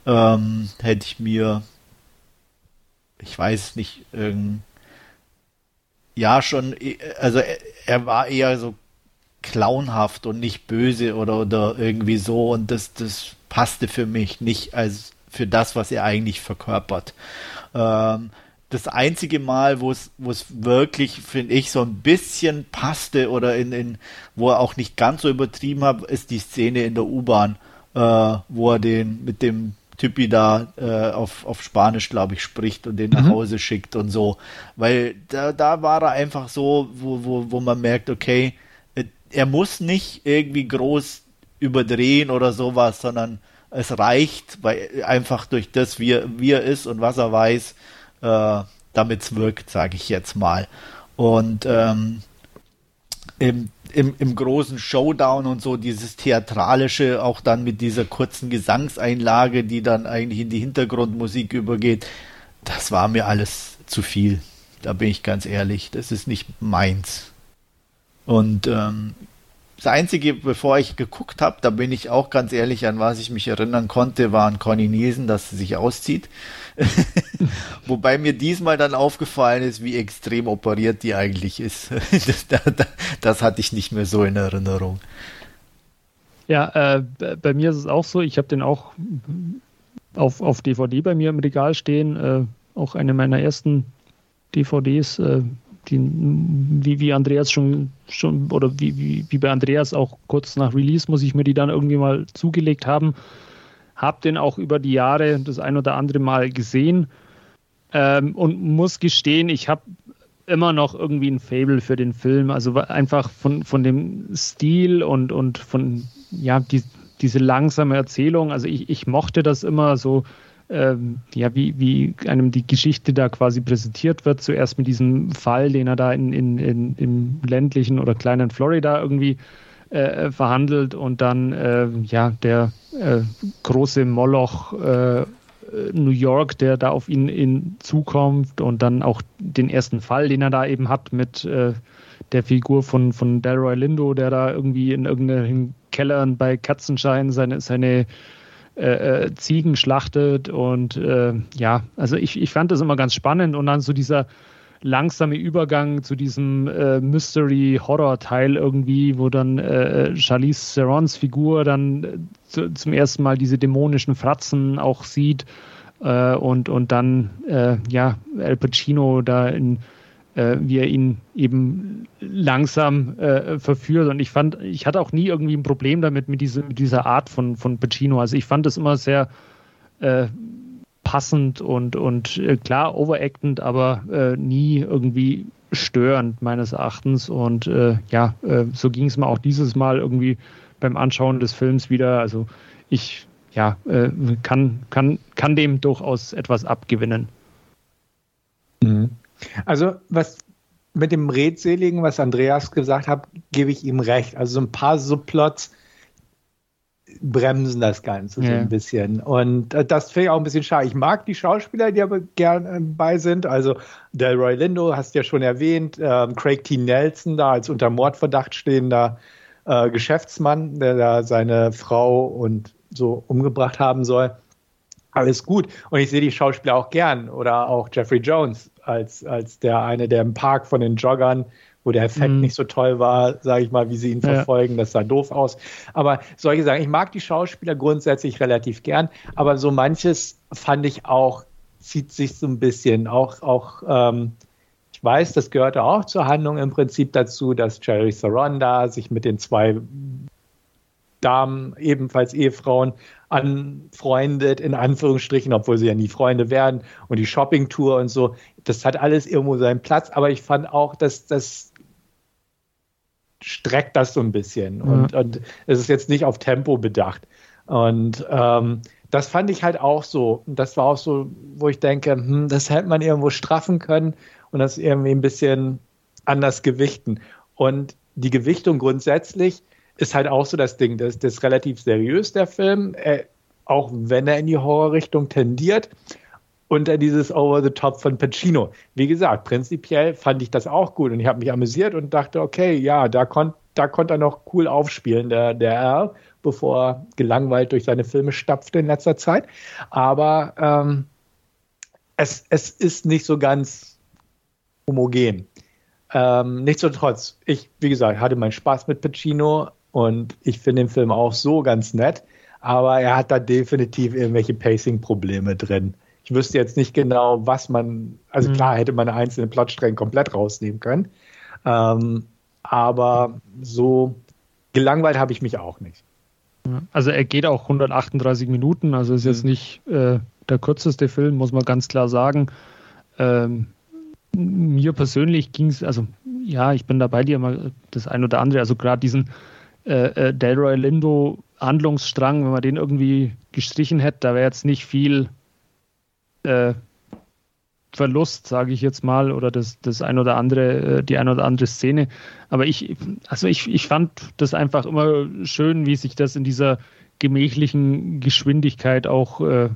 Ähm, hätte ich mir, ich weiß nicht, ähm, ja schon, also er, er war eher so clownhaft und nicht böse oder, oder irgendwie so und das, das passte für mich nicht als für das, was er eigentlich verkörpert. Ähm, das einzige Mal, wo es, wo es wirklich, finde ich, so ein bisschen passte oder in, in, wo er auch nicht ganz so übertrieben hat, ist die Szene in der U-Bahn, äh, wo er den mit dem Typi da äh, auf, auf Spanisch, glaube ich, spricht und den mhm. nach Hause schickt und so. Weil da, da war er einfach so, wo, wo, wo man merkt, okay, er muss nicht irgendwie groß überdrehen oder sowas, sondern es reicht, weil einfach durch das, wie er, wie er ist und was er weiß, äh, damit es wirkt, sage ich jetzt mal. Und ähm, im, im, im großen Showdown und so dieses Theatralische, auch dann mit dieser kurzen Gesangseinlage, die dann eigentlich in die Hintergrundmusik übergeht, das war mir alles zu viel. Da bin ich ganz ehrlich, das ist nicht meins. Und ähm, das Einzige, bevor ich geguckt habe, da bin ich auch ganz ehrlich, an was ich mich erinnern konnte, war an Conny Nielsen, dass sie sich auszieht. Wobei mir diesmal dann aufgefallen ist, wie extrem operiert die eigentlich ist. das, das, das hatte ich nicht mehr so in Erinnerung. Ja, äh, bei mir ist es auch so, ich habe den auch auf, auf DVD bei mir im Regal stehen, äh, auch eine meiner ersten DVDs, äh, die, wie, wie Andreas schon, schon oder wie, wie, wie bei Andreas auch kurz nach Release muss ich mir die dann irgendwie mal zugelegt haben. Hab den auch über die Jahre das ein oder andere Mal gesehen ähm, und muss gestehen, ich habe immer noch irgendwie ein Fable für den Film. Also einfach von, von dem Stil und, und von ja, die, diese langsame Erzählung. Also ich, ich mochte das immer so ähm, ja, wie, wie einem die Geschichte da quasi präsentiert wird. Zuerst mit diesem Fall, den er da in, in, in, im ländlichen oder kleinen Florida irgendwie äh, verhandelt und dann äh, ja der äh, große Moloch äh, New York, der da auf ihn in zukommt und dann auch den ersten Fall, den er da eben hat mit äh, der Figur von, von Delroy Lindo, der da irgendwie in irgendeinen Kellern bei Katzenschein seine, seine äh, äh, Ziegen schlachtet und äh, ja, also ich, ich fand das immer ganz spannend und dann so dieser langsame Übergang zu diesem äh, Mystery-Horror-Teil irgendwie, wo dann äh, Charlize Therons Figur dann äh, zu, zum ersten Mal diese dämonischen Fratzen auch sieht äh, und, und dann äh, ja Al Pacino da in äh, wie er ihn eben langsam äh, verführt. Und ich fand, ich hatte auch nie irgendwie ein Problem damit mit, diese, mit dieser Art von, von Pacino. Also ich fand es immer sehr äh, passend und, und äh, klar overactend, aber äh, nie irgendwie störend meines Erachtens. Und äh, ja, so ging es mir auch dieses Mal irgendwie beim Anschauen des Films wieder. Also ich ja, kann, kann, kann dem durchaus etwas abgewinnen. Mhm. Also was mit dem Redseligen, was Andreas gesagt hat, gebe ich ihm recht. Also so ein paar Subplots bremsen das Ganze ja. so ein bisschen. Und äh, das finde ich auch ein bisschen schade. Ich mag die Schauspieler, die aber gerne äh, bei sind. Also Delroy Lindo, hast du ja schon erwähnt, äh, Craig T. Nelson, da als unter Mordverdacht stehender äh, Geschäftsmann, der da seine Frau und so umgebracht haben soll. Alles gut. Und ich sehe die Schauspieler auch gern. Oder auch Jeffrey Jones, als, als der eine, der im Park von den Joggern, wo der Effekt mhm. nicht so toll war, sage ich mal, wie sie ihn verfolgen, ja. das sah doof aus. Aber solche Sachen, ich mag die Schauspieler grundsätzlich relativ gern, aber so manches fand ich auch, zieht sich so ein bisschen, auch, auch ähm, ich weiß, das gehörte auch zur Handlung im Prinzip dazu, dass Jerry Saronda sich mit den zwei Damen, ebenfalls Ehefrauen, anfreundet, in Anführungsstrichen, obwohl sie ja nie Freunde werden, und die Shoppingtour und so. Das hat alles irgendwo seinen Platz, aber ich fand auch, dass das streckt das so ein bisschen. Mhm. Und, und es ist jetzt nicht auf Tempo bedacht. Und ähm, das fand ich halt auch so. Das war auch so, wo ich denke, hm, das hätte man irgendwo straffen können und das irgendwie ein bisschen anders gewichten. Und die Gewichtung grundsätzlich ist halt auch so das Ding. Das, das ist relativ seriös, der Film, äh, auch wenn er in die Horrorrichtung tendiert. Und äh, dieses Over the Top von Pacino. Wie gesagt, prinzipiell fand ich das auch gut und ich habe mich amüsiert und dachte, okay, ja, da konnte da konnte er noch cool aufspielen, der, der R, bevor er gelangweilt durch seine Filme stapfte in letzter Zeit. Aber ähm, es, es ist nicht so ganz homogen. Ähm, nichtsdestotrotz, ich, wie gesagt, hatte meinen Spaß mit Pacino und ich finde den Film auch so ganz nett, aber er hat da definitiv irgendwelche Pacing-Probleme drin. Ich wüsste jetzt nicht genau, was man, also mhm. klar hätte man einzelne Plotstränge komplett rausnehmen können, ähm, aber so gelangweilt habe ich mich auch nicht. Also er geht auch 138 Minuten, also ist jetzt mhm. nicht äh, der kürzeste Film, muss man ganz klar sagen. Ähm, mir persönlich ging es, also ja, ich bin da bei dir mal das ein oder andere, also gerade diesen äh, äh, Delroy Lindo Handlungsstrang, wenn man den irgendwie gestrichen hätte, da wäre jetzt nicht viel äh, Verlust, sage ich jetzt mal, oder das, das ein oder andere, äh, die ein oder andere Szene. Aber ich, also ich, ich fand das einfach immer schön, wie sich das in dieser gemächlichen Geschwindigkeit auch äh,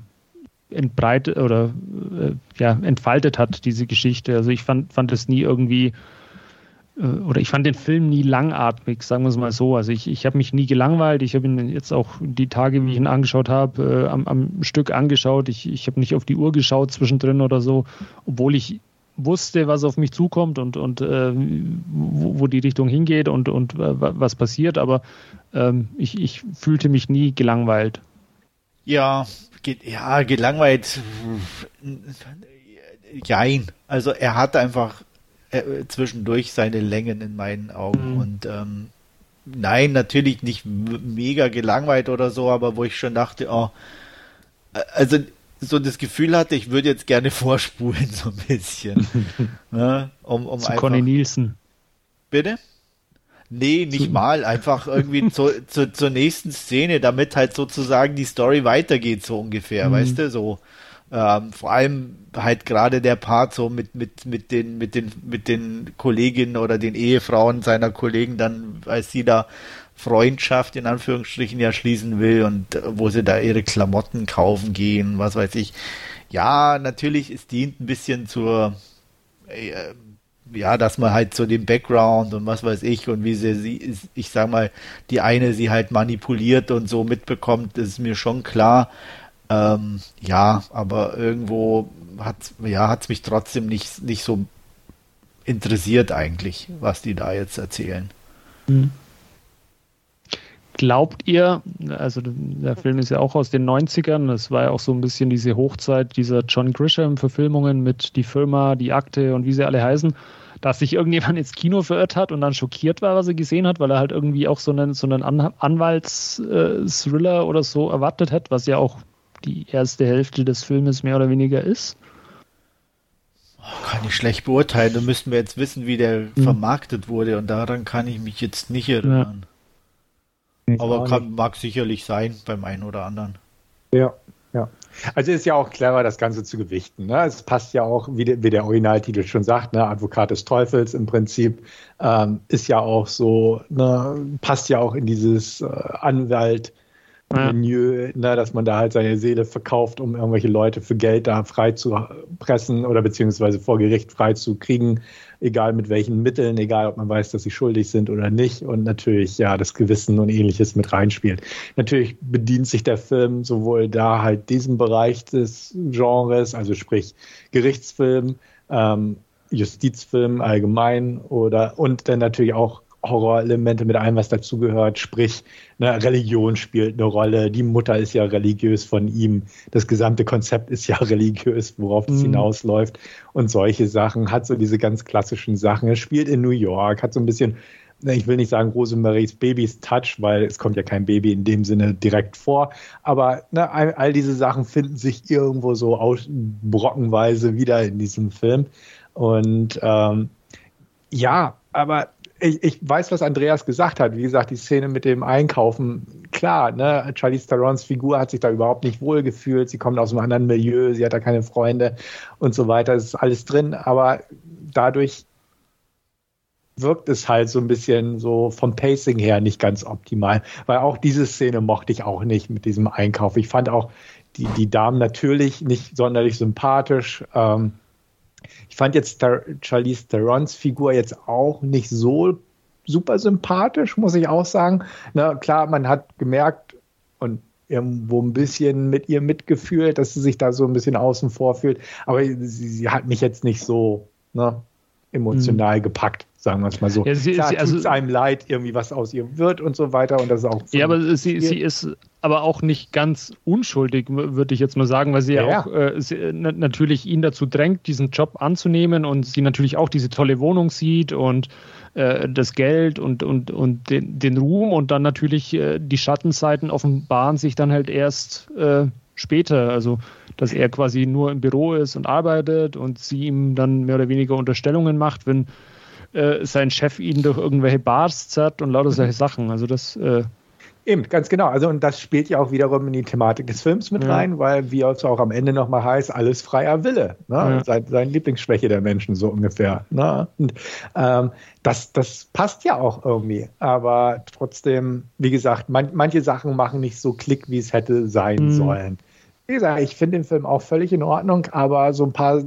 entbreitet oder äh, ja, entfaltet hat, diese Geschichte. Also ich fand, fand es nie irgendwie äh, oder ich fand den Film nie langatmig, sagen wir es mal so. Also ich, ich habe mich nie gelangweilt. Ich habe ihn jetzt auch die Tage, wie ich ihn angeschaut habe, äh, am, am, Stück angeschaut. Ich, ich habe nicht auf die Uhr geschaut zwischendrin oder so, obwohl ich wusste, was auf mich zukommt und, und äh, wo, wo, die Richtung hingeht und, und äh, was passiert. Aber ähm, ich, ich fühlte mich nie gelangweilt. Ja, ja, gelangweilt. Jein. Also er hat einfach äh, zwischendurch seine Längen in meinen Augen. Mhm. Und ähm, nein, natürlich nicht mega gelangweilt oder so, aber wo ich schon dachte, oh, äh, also so das Gefühl hatte, ich würde jetzt gerne vorspulen, so ein bisschen. ne? um, um Zu einfach, Conny Nielsen. Bitte? Nee, nicht mal. Einfach irgendwie zu, zu, zur nächsten Szene, damit halt sozusagen die Story weitergeht, so ungefähr, mhm. weißt du, so. Ähm, vor allem halt gerade der Part so mit, mit, mit den, mit den, mit den Kolleginnen oder den Ehefrauen seiner Kollegen dann, als sie da Freundschaft in Anführungsstrichen ja schließen will und äh, wo sie da ihre Klamotten kaufen gehen, was weiß ich. Ja, natürlich, es dient ein bisschen zur, äh, ja, dass man halt so den Background und was weiß ich und wie sie, sie, ich sag mal, die eine sie halt manipuliert und so mitbekommt, ist mir schon klar. Ähm, ja, aber irgendwo hat ja hat's mich trotzdem nicht nicht so interessiert eigentlich, was die da jetzt erzählen. Hm. Glaubt ihr, also der Film ist ja auch aus den 90ern, das war ja auch so ein bisschen diese Hochzeit dieser John Grisham-Verfilmungen mit Die Firma, Die Akte und wie sie alle heißen, dass sich irgendjemand ins Kino verirrt hat und dann schockiert war, was er gesehen hat, weil er halt irgendwie auch so einen, so einen An Anwalts-Thriller oder so erwartet hat, was ja auch die erste Hälfte des Filmes mehr oder weniger ist? Kann ich schlecht beurteilen. Da müssten wir jetzt wissen, wie der hm. vermarktet wurde und daran kann ich mich jetzt nicht erinnern. Ja. Aber kann, mag sicherlich sein beim einen oder anderen. Ja, ja. Also ist ja auch clever, das Ganze zu gewichten. Ne? Es passt ja auch, wie der, wie der Originaltitel schon sagt, ne? Advokat des Teufels im Prinzip ähm, ist ja auch so, ne? passt ja auch in dieses äh, Anwalt ja. Ne, dass man da halt seine Seele verkauft, um irgendwelche Leute für Geld da frei zu pressen oder beziehungsweise vor Gericht frei zu kriegen, egal mit welchen Mitteln, egal ob man weiß, dass sie schuldig sind oder nicht und natürlich ja das Gewissen und ähnliches mit reinspielt. Natürlich bedient sich der Film sowohl da halt diesem Bereich des Genres, also sprich Gerichtsfilm, ähm, Justizfilm allgemein oder und dann natürlich auch Horrorelemente mit allem, was dazugehört. Sprich, ne, Religion spielt eine Rolle. Die Mutter ist ja religiös von ihm. Das gesamte Konzept ist ja religiös, worauf es mhm. hinausläuft. Und solche Sachen. Hat so diese ganz klassischen Sachen. Er spielt in New York, hat so ein bisschen, ne, ich will nicht sagen Rosemaries Babys Touch, weil es kommt ja kein Baby in dem Sinne direkt vor. Aber ne, all, all diese Sachen finden sich irgendwo so aus, brockenweise wieder in diesem Film. Und ähm, ja, aber ich, ich weiß, was Andreas gesagt hat. Wie gesagt, die Szene mit dem Einkaufen, klar, ne, Charlize Therons Figur hat sich da überhaupt nicht wohl gefühlt. Sie kommt aus einem anderen Milieu, sie hat da keine Freunde und so weiter. Es ist alles drin, aber dadurch wirkt es halt so ein bisschen so vom Pacing her nicht ganz optimal. Weil auch diese Szene mochte ich auch nicht mit diesem Einkauf. Ich fand auch die, die Damen natürlich nicht sonderlich sympathisch. Ähm, ich fand jetzt Tar Charlize Therons Figur jetzt auch nicht so super sympathisch, muss ich auch sagen. Na klar, man hat gemerkt und irgendwo ein bisschen mit ihr mitgefühlt, dass sie sich da so ein bisschen außen vor fühlt. Aber sie, sie hat mich jetzt nicht so ne, emotional mhm. gepackt sagen wir es mal so. Ja, sie, Klar, sie, also, tut einem leid, irgendwie was aus ihr wird und so weiter und das ist auch. Ja, aber sie, sie ist aber auch nicht ganz unschuldig, würde ich jetzt mal sagen, weil sie ja, ja auch äh, sie, natürlich ihn dazu drängt, diesen Job anzunehmen und sie natürlich auch diese tolle Wohnung sieht und äh, das Geld und, und, und den, den Ruhm und dann natürlich äh, die Schattenseiten offenbaren sich dann halt erst äh, später. Also, dass er quasi nur im Büro ist und arbeitet und sie ihm dann mehr oder weniger Unterstellungen macht, wenn äh, sein Chef ihn durch irgendwelche Bars zerrt und lauter solche Sachen. Also das. Äh Eben, ganz genau. Also, und das spielt ja auch wiederum in die Thematik des Films mit ja. rein, weil, wie es auch am Ende nochmal heißt, alles freier Wille. Ne? Ja. Sein, sein Lieblingsschwäche der Menschen, so ungefähr. Ne? Und ähm, das, das passt ja auch irgendwie. Aber trotzdem, wie gesagt, man, manche Sachen machen nicht so Klick, wie es hätte sein mhm. sollen. Wie gesagt, ich finde den Film auch völlig in Ordnung, aber so ein paar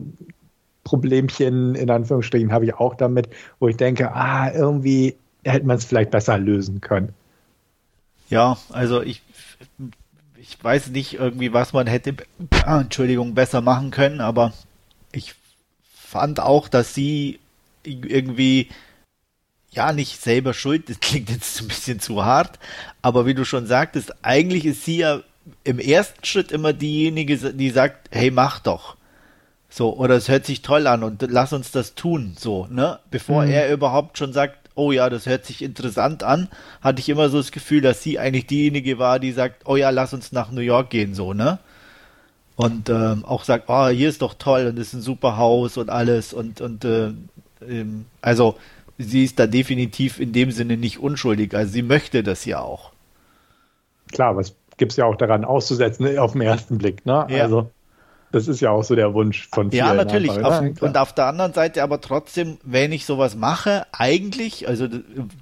Problemchen in Anführungsstrichen habe ich auch damit, wo ich denke, ah, irgendwie hätte man es vielleicht besser lösen können. Ja, also ich, ich weiß nicht irgendwie, was man hätte, ah, Entschuldigung, besser machen können, aber ich fand auch, dass sie irgendwie ja nicht selber schuld, das klingt jetzt ein bisschen zu hart, aber wie du schon sagtest, eigentlich ist sie ja im ersten Schritt immer diejenige, die sagt, hey, mach doch. So, oder es hört sich toll an und lass uns das tun, so, ne? Bevor mhm. er überhaupt schon sagt, oh ja, das hört sich interessant an, hatte ich immer so das Gefühl, dass sie eigentlich diejenige war, die sagt, oh ja, lass uns nach New York gehen, so, ne? Und ähm, auch sagt, oh, hier ist doch toll und ist ein super Haus und alles und, und äh, ähm, also sie ist da definitiv in dem Sinne nicht unschuldig, also sie möchte das ja auch. Klar, was gibt es ja auch daran auszusetzen, ne, auf den ersten Blick, ne? Ja. Also das ist ja auch so der Wunsch von vielen. Ja, natürlich. Auf, und auf der anderen Seite aber trotzdem, wenn ich sowas mache, eigentlich, also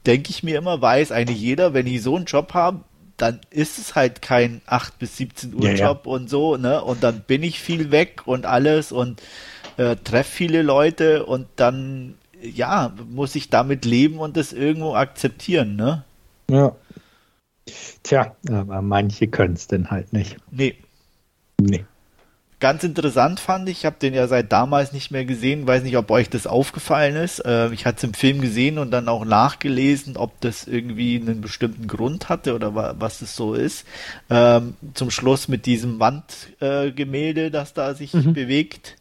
denke ich mir immer, weiß eigentlich jeder, wenn ich so einen Job habe, dann ist es halt kein 8 bis 17 Uhr ja, Job ja. und so, ne? Und dann bin ich viel weg und alles und äh, treffe viele Leute und dann, ja, muss ich damit leben und das irgendwo akzeptieren, ne? Ja. Tja, aber manche können es denn halt nicht. Nee. Nee. Ganz interessant fand ich, ich habe den ja seit damals nicht mehr gesehen, weiß nicht, ob euch das aufgefallen ist. Äh, ich hatte es im Film gesehen und dann auch nachgelesen, ob das irgendwie einen bestimmten Grund hatte oder wa was es so ist. Ähm, zum Schluss mit diesem Wandgemälde, äh, das da sich mhm. bewegt.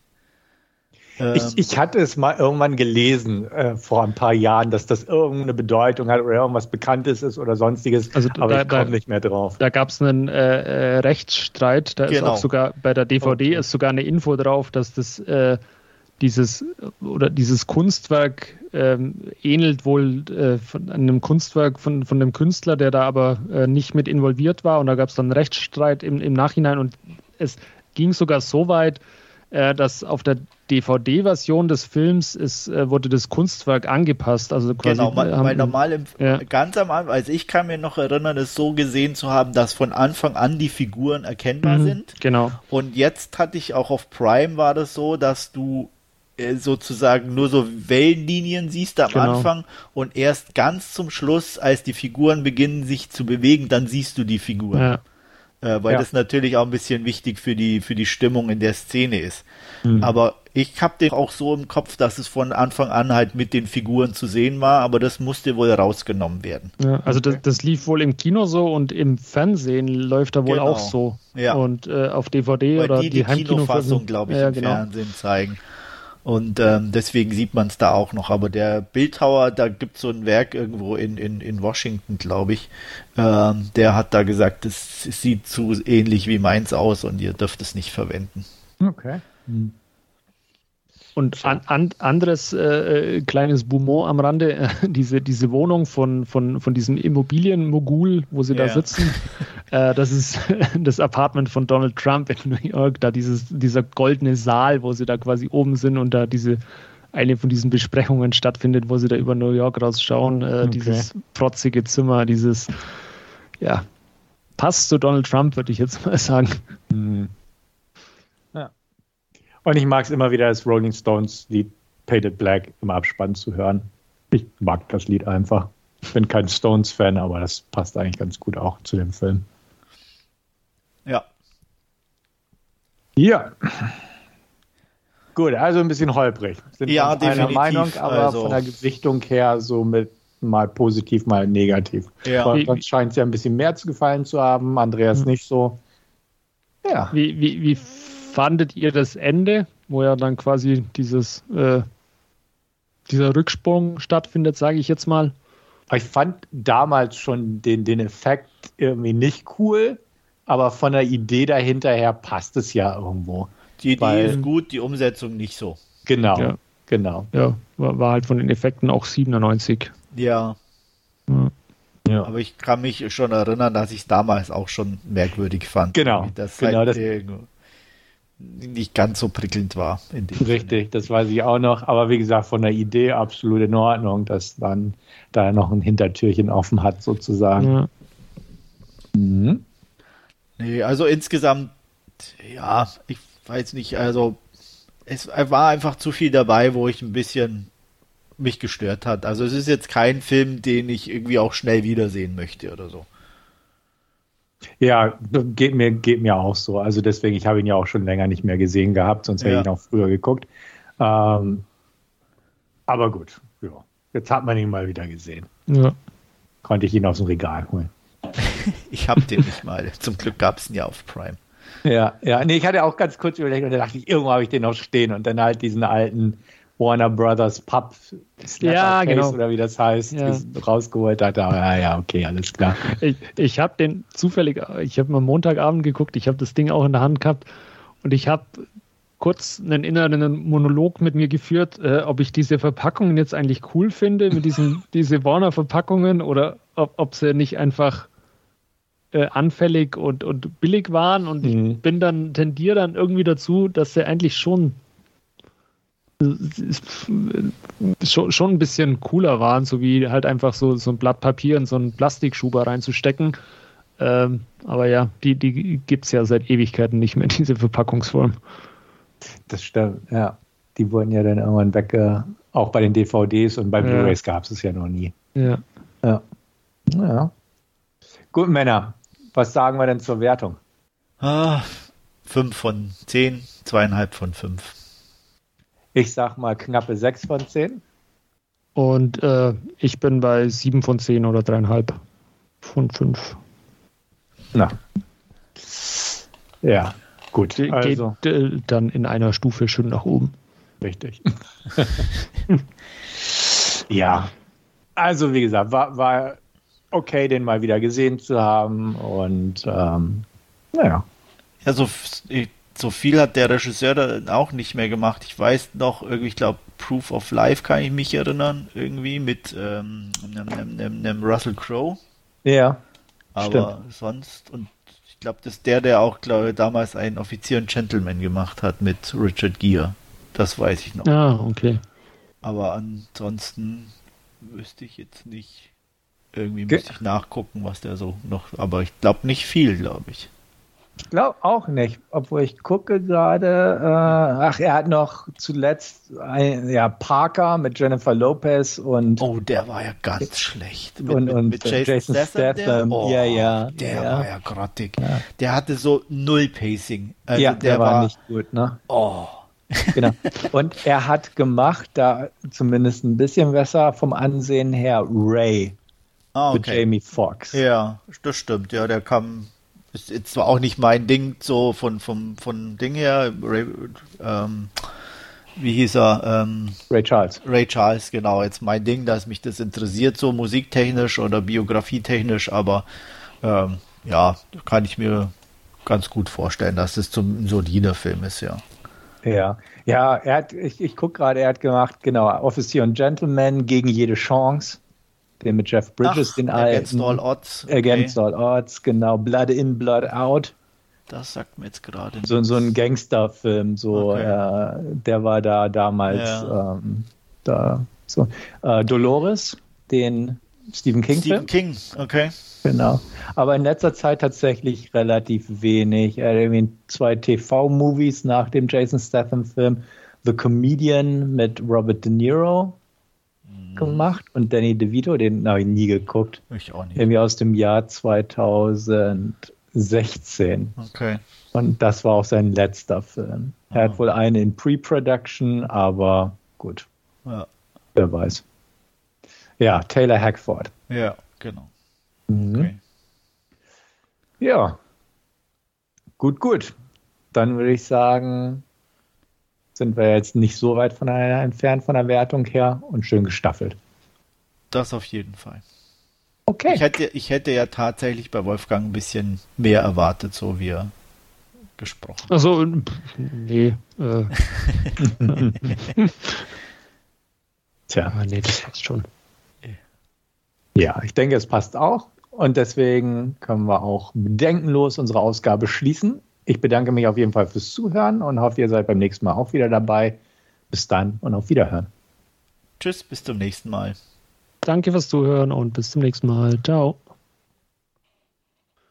Ich, ähm. ich hatte es mal irgendwann gelesen äh, vor ein paar Jahren, dass das irgendeine Bedeutung hat oder irgendwas Bekanntes ist oder sonstiges, also, aber da, ich komme nicht mehr drauf. Da gab es einen äh, äh, Rechtsstreit, da genau. ist auch sogar bei der DVD okay. ist sogar eine Info drauf, dass das äh, dieses oder dieses Kunstwerk ähm, ähnelt wohl äh, von einem Kunstwerk von, von dem Künstler, der da aber äh, nicht mit involviert war und da gab es dann einen Rechtsstreit im, im Nachhinein und es ging sogar so weit, äh, dass auf der DVD-Version des Films ist, äh, wurde das Kunstwerk angepasst. Also quasi, genau, weil, weil normal im, ja. ganz am Anfang, also ich kann mir noch erinnern, es so gesehen zu haben, dass von Anfang an die Figuren erkennbar mhm, sind. Genau. Und jetzt hatte ich auch auf Prime war das so, dass du äh, sozusagen nur so Wellenlinien siehst am genau. Anfang und erst ganz zum Schluss, als die Figuren beginnen sich zu bewegen, dann siehst du die Figuren. Ja äh, weil ja. das natürlich auch ein bisschen wichtig für die, für die Stimmung in der Szene ist. Mhm. Aber ich habe den auch so im Kopf, dass es von Anfang an halt mit den Figuren zu sehen war, aber das musste wohl rausgenommen werden. Ja, also das, das lief wohl im Kino so und im Fernsehen läuft da wohl genau. auch so. Ja. Und äh, auf DVD weil oder die, die, die Kinofassung, glaube ich, ja, im genau. Fernsehen zeigen. Und ähm, deswegen sieht man es da auch noch. Aber der Bildhauer, da gibt es so ein Werk irgendwo in, in, in Washington, glaube ich, ähm, der hat da gesagt, es sieht zu ähnlich wie meins aus und ihr dürft es nicht verwenden. Okay. Hm. Und an, an, anderes äh, kleines Boumont am Rande, äh, diese, diese Wohnung von, von, von diesem Immobilienmogul, wo sie yeah. da sitzen, äh, das ist das Apartment von Donald Trump in New York, da dieses, dieser goldene Saal, wo sie da quasi oben sind und da diese eine von diesen Besprechungen stattfindet, wo sie da über New York rausschauen, äh, okay. dieses protzige Zimmer, dieses, ja, passt zu Donald Trump, würde ich jetzt mal sagen. Mhm. Und ich mag es immer wieder, das Rolling Stones Lied Painted Black im Abspann zu hören. Ich mag das Lied einfach. Ich bin kein Stones-Fan, aber das passt eigentlich ganz gut auch zu dem Film. Ja. Ja. Gut, also ein bisschen holprig. Sind ja, definitiv. Einer Meinung, aber also. von der Gewichtung her so mit mal positiv, mal negativ. Ja. Sonst scheint es ja ein bisschen mehr zu gefallen zu haben, Andreas hm. nicht so. Ja. Wie, wie, wie fandet ihr das Ende, wo ja dann quasi dieses, äh, dieser Rücksprung stattfindet, sage ich jetzt mal? Ich fand damals schon den, den Effekt irgendwie nicht cool, aber von der Idee dahinter her passt es ja irgendwo. Die Idee weil, ist gut, die Umsetzung nicht so. Genau, ja. genau. Ja, war, war, halt von den Effekten auch 97. Ja. ja. Ja. Aber ich kann mich schon erinnern, dass ich es damals auch schon merkwürdig fand. Genau. Das genau halt das, nicht ganz so prickelnd war. Richtig, Sinne. das weiß ich auch noch. Aber wie gesagt, von der Idee absolut in Ordnung, dass dann da noch ein Hintertürchen offen hat, sozusagen. Ja. Mhm. Nee, also insgesamt, ja, ich weiß nicht, also es war einfach zu viel dabei, wo ich ein bisschen mich gestört hat. Also es ist jetzt kein Film, den ich irgendwie auch schnell wiedersehen möchte oder so. Ja, geht mir, geht mir auch so. Also deswegen, ich habe ihn ja auch schon länger nicht mehr gesehen gehabt, sonst hätte ja. ich ihn auch früher geguckt. Ähm, aber gut, ja. Jetzt hat man ihn mal wieder gesehen. Ja. Konnte ich ihn aus dem Regal holen. ich habe den nicht mal. Zum Glück gab es ihn ja auf Prime. Ja, ja. Nee, ich hatte auch ganz kurz überlegt und da dachte ich, irgendwo habe ich den noch stehen und dann halt diesen alten Warner Brothers Pub ja, genau. oder wie das heißt, ja. rausgeholt hat. Aber ja, ja, okay, alles klar. Ich, ich habe den zufällig, ich habe mal Montagabend geguckt, ich habe das Ding auch in der Hand gehabt und ich habe kurz einen inneren Monolog mit mir geführt, äh, ob ich diese Verpackungen jetzt eigentlich cool finde, mit diesen diese Warner-Verpackungen oder ob, ob sie nicht einfach äh, anfällig und, und billig waren und mhm. ich bin dann, tendiere dann irgendwie dazu, dass sie eigentlich schon schon, schon ein bisschen cooler waren, so wie halt einfach so, so ein Blatt Papier in so einen Plastikschuber reinzustecken. Ähm, aber ja, die, die gibt es ja seit Ewigkeiten nicht mehr, diese Verpackungsform. Das stimmt, ja. Die wurden ja dann irgendwann weg, äh, auch bei den DVDs und bei ja. Blu-rays gab es es ja noch nie. Ja. ja. Ja. Gut, Männer, was sagen wir denn zur Wertung? Ah, fünf von zehn, zweieinhalb von fünf. Ich sag mal knappe 6 von 10. Und äh, ich bin bei 7 von 10 oder 3,5 von 5. Na. Ja, gut. Ge also. Geht äh, dann in einer Stufe schön nach oben. Richtig. ja. Also, wie gesagt, war, war okay, den mal wieder gesehen zu haben. Und ähm, naja. Ja, so, so viel hat der Regisseur dann auch nicht mehr gemacht. Ich weiß noch, irgendwie, ich glaube, Proof of Life kann ich mich erinnern, irgendwie mit ähm, nem, nem, nem, Russell Crowe. Ja. Aber stimmt. sonst, und ich glaube, das ist der, der auch, glaube damals einen Offizier und Gentleman gemacht hat mit Richard Gere. Das weiß ich noch. Ah, okay. Aber ansonsten wüsste ich jetzt nicht. Irgendwie müsste ich nachgucken, was der so noch. Aber ich glaube nicht viel, glaube ich. Ich glaube auch nicht, obwohl ich gucke gerade, äh, ach, er hat noch zuletzt ein, ja, Parker mit Jennifer Lopez und. Oh, der war ja ganz schlecht. Mit, und, mit, und mit Jason, Jason Statham. Statham. Oh, ja, ja. Der ja. war ja grottig. Ja. Der hatte so null Pacing. Also ja, der, der war, war nicht gut, ne? Oh. genau. Und er hat gemacht, da zumindest ein bisschen besser vom Ansehen her, Ray. Ah, okay. Mit Jamie Foxx. Ja, das stimmt. Ja, der kam ist jetzt zwar auch nicht mein Ding, so von, vom, von Ding her, Ray, ähm, wie hieß er? Ähm, Ray Charles. Ray Charles, genau, jetzt mein Ding, dass mich das interessiert, so musiktechnisch oder biografietechnisch, aber ähm, ja, kann ich mir ganz gut vorstellen, dass es zum ein solider Film ist, ja. Ja, ja, er hat, ich, ich gucke gerade, er hat gemacht, genau, Officer und Gentleman gegen jede Chance. Den mit Jeff Bridges, Ach, den Against alten. All Odds. Okay. Against All Odds, genau. Blood in, Blood out. Das sagt mir jetzt gerade so, so ein Gangsterfilm, so, okay. äh, der war da damals ja. ähm, da. So. Äh, Dolores, den Stephen King. Stephen King, okay. Genau. Aber in letzter Zeit tatsächlich relativ wenig. Irgendwie zwei TV-Movies nach dem Jason Statham-Film The Comedian mit Robert De Niro. Gemacht und Danny DeVito, den habe ich nie geguckt. Ich auch nicht. Irgendwie aus dem Jahr 2016. Okay. Und das war auch sein letzter Film. Er hat wohl einen in Pre-Production, aber gut. Ja. Wer weiß. Ja, Taylor Hackford. Ja, genau. Mhm. Okay. Ja. Gut, gut. Dann würde ich sagen, sind wir jetzt nicht so weit von einer entfernt von der Wertung her und schön gestaffelt. Das auf jeden Fall. Okay. Ich hätte, ich hätte ja tatsächlich bei Wolfgang ein bisschen mehr erwartet, so wie er gesprochen hat. Also, nee. Äh. Tja. Aber nee, das passt schon. Ja, ich denke, es passt auch. Und deswegen können wir auch bedenkenlos unsere Ausgabe schließen. Ich bedanke mich auf jeden Fall fürs Zuhören und hoffe, ihr seid beim nächsten Mal auch wieder dabei. Bis dann und auf Wiederhören. Tschüss, bis zum nächsten Mal. Danke fürs Zuhören und bis zum nächsten Mal. Ciao.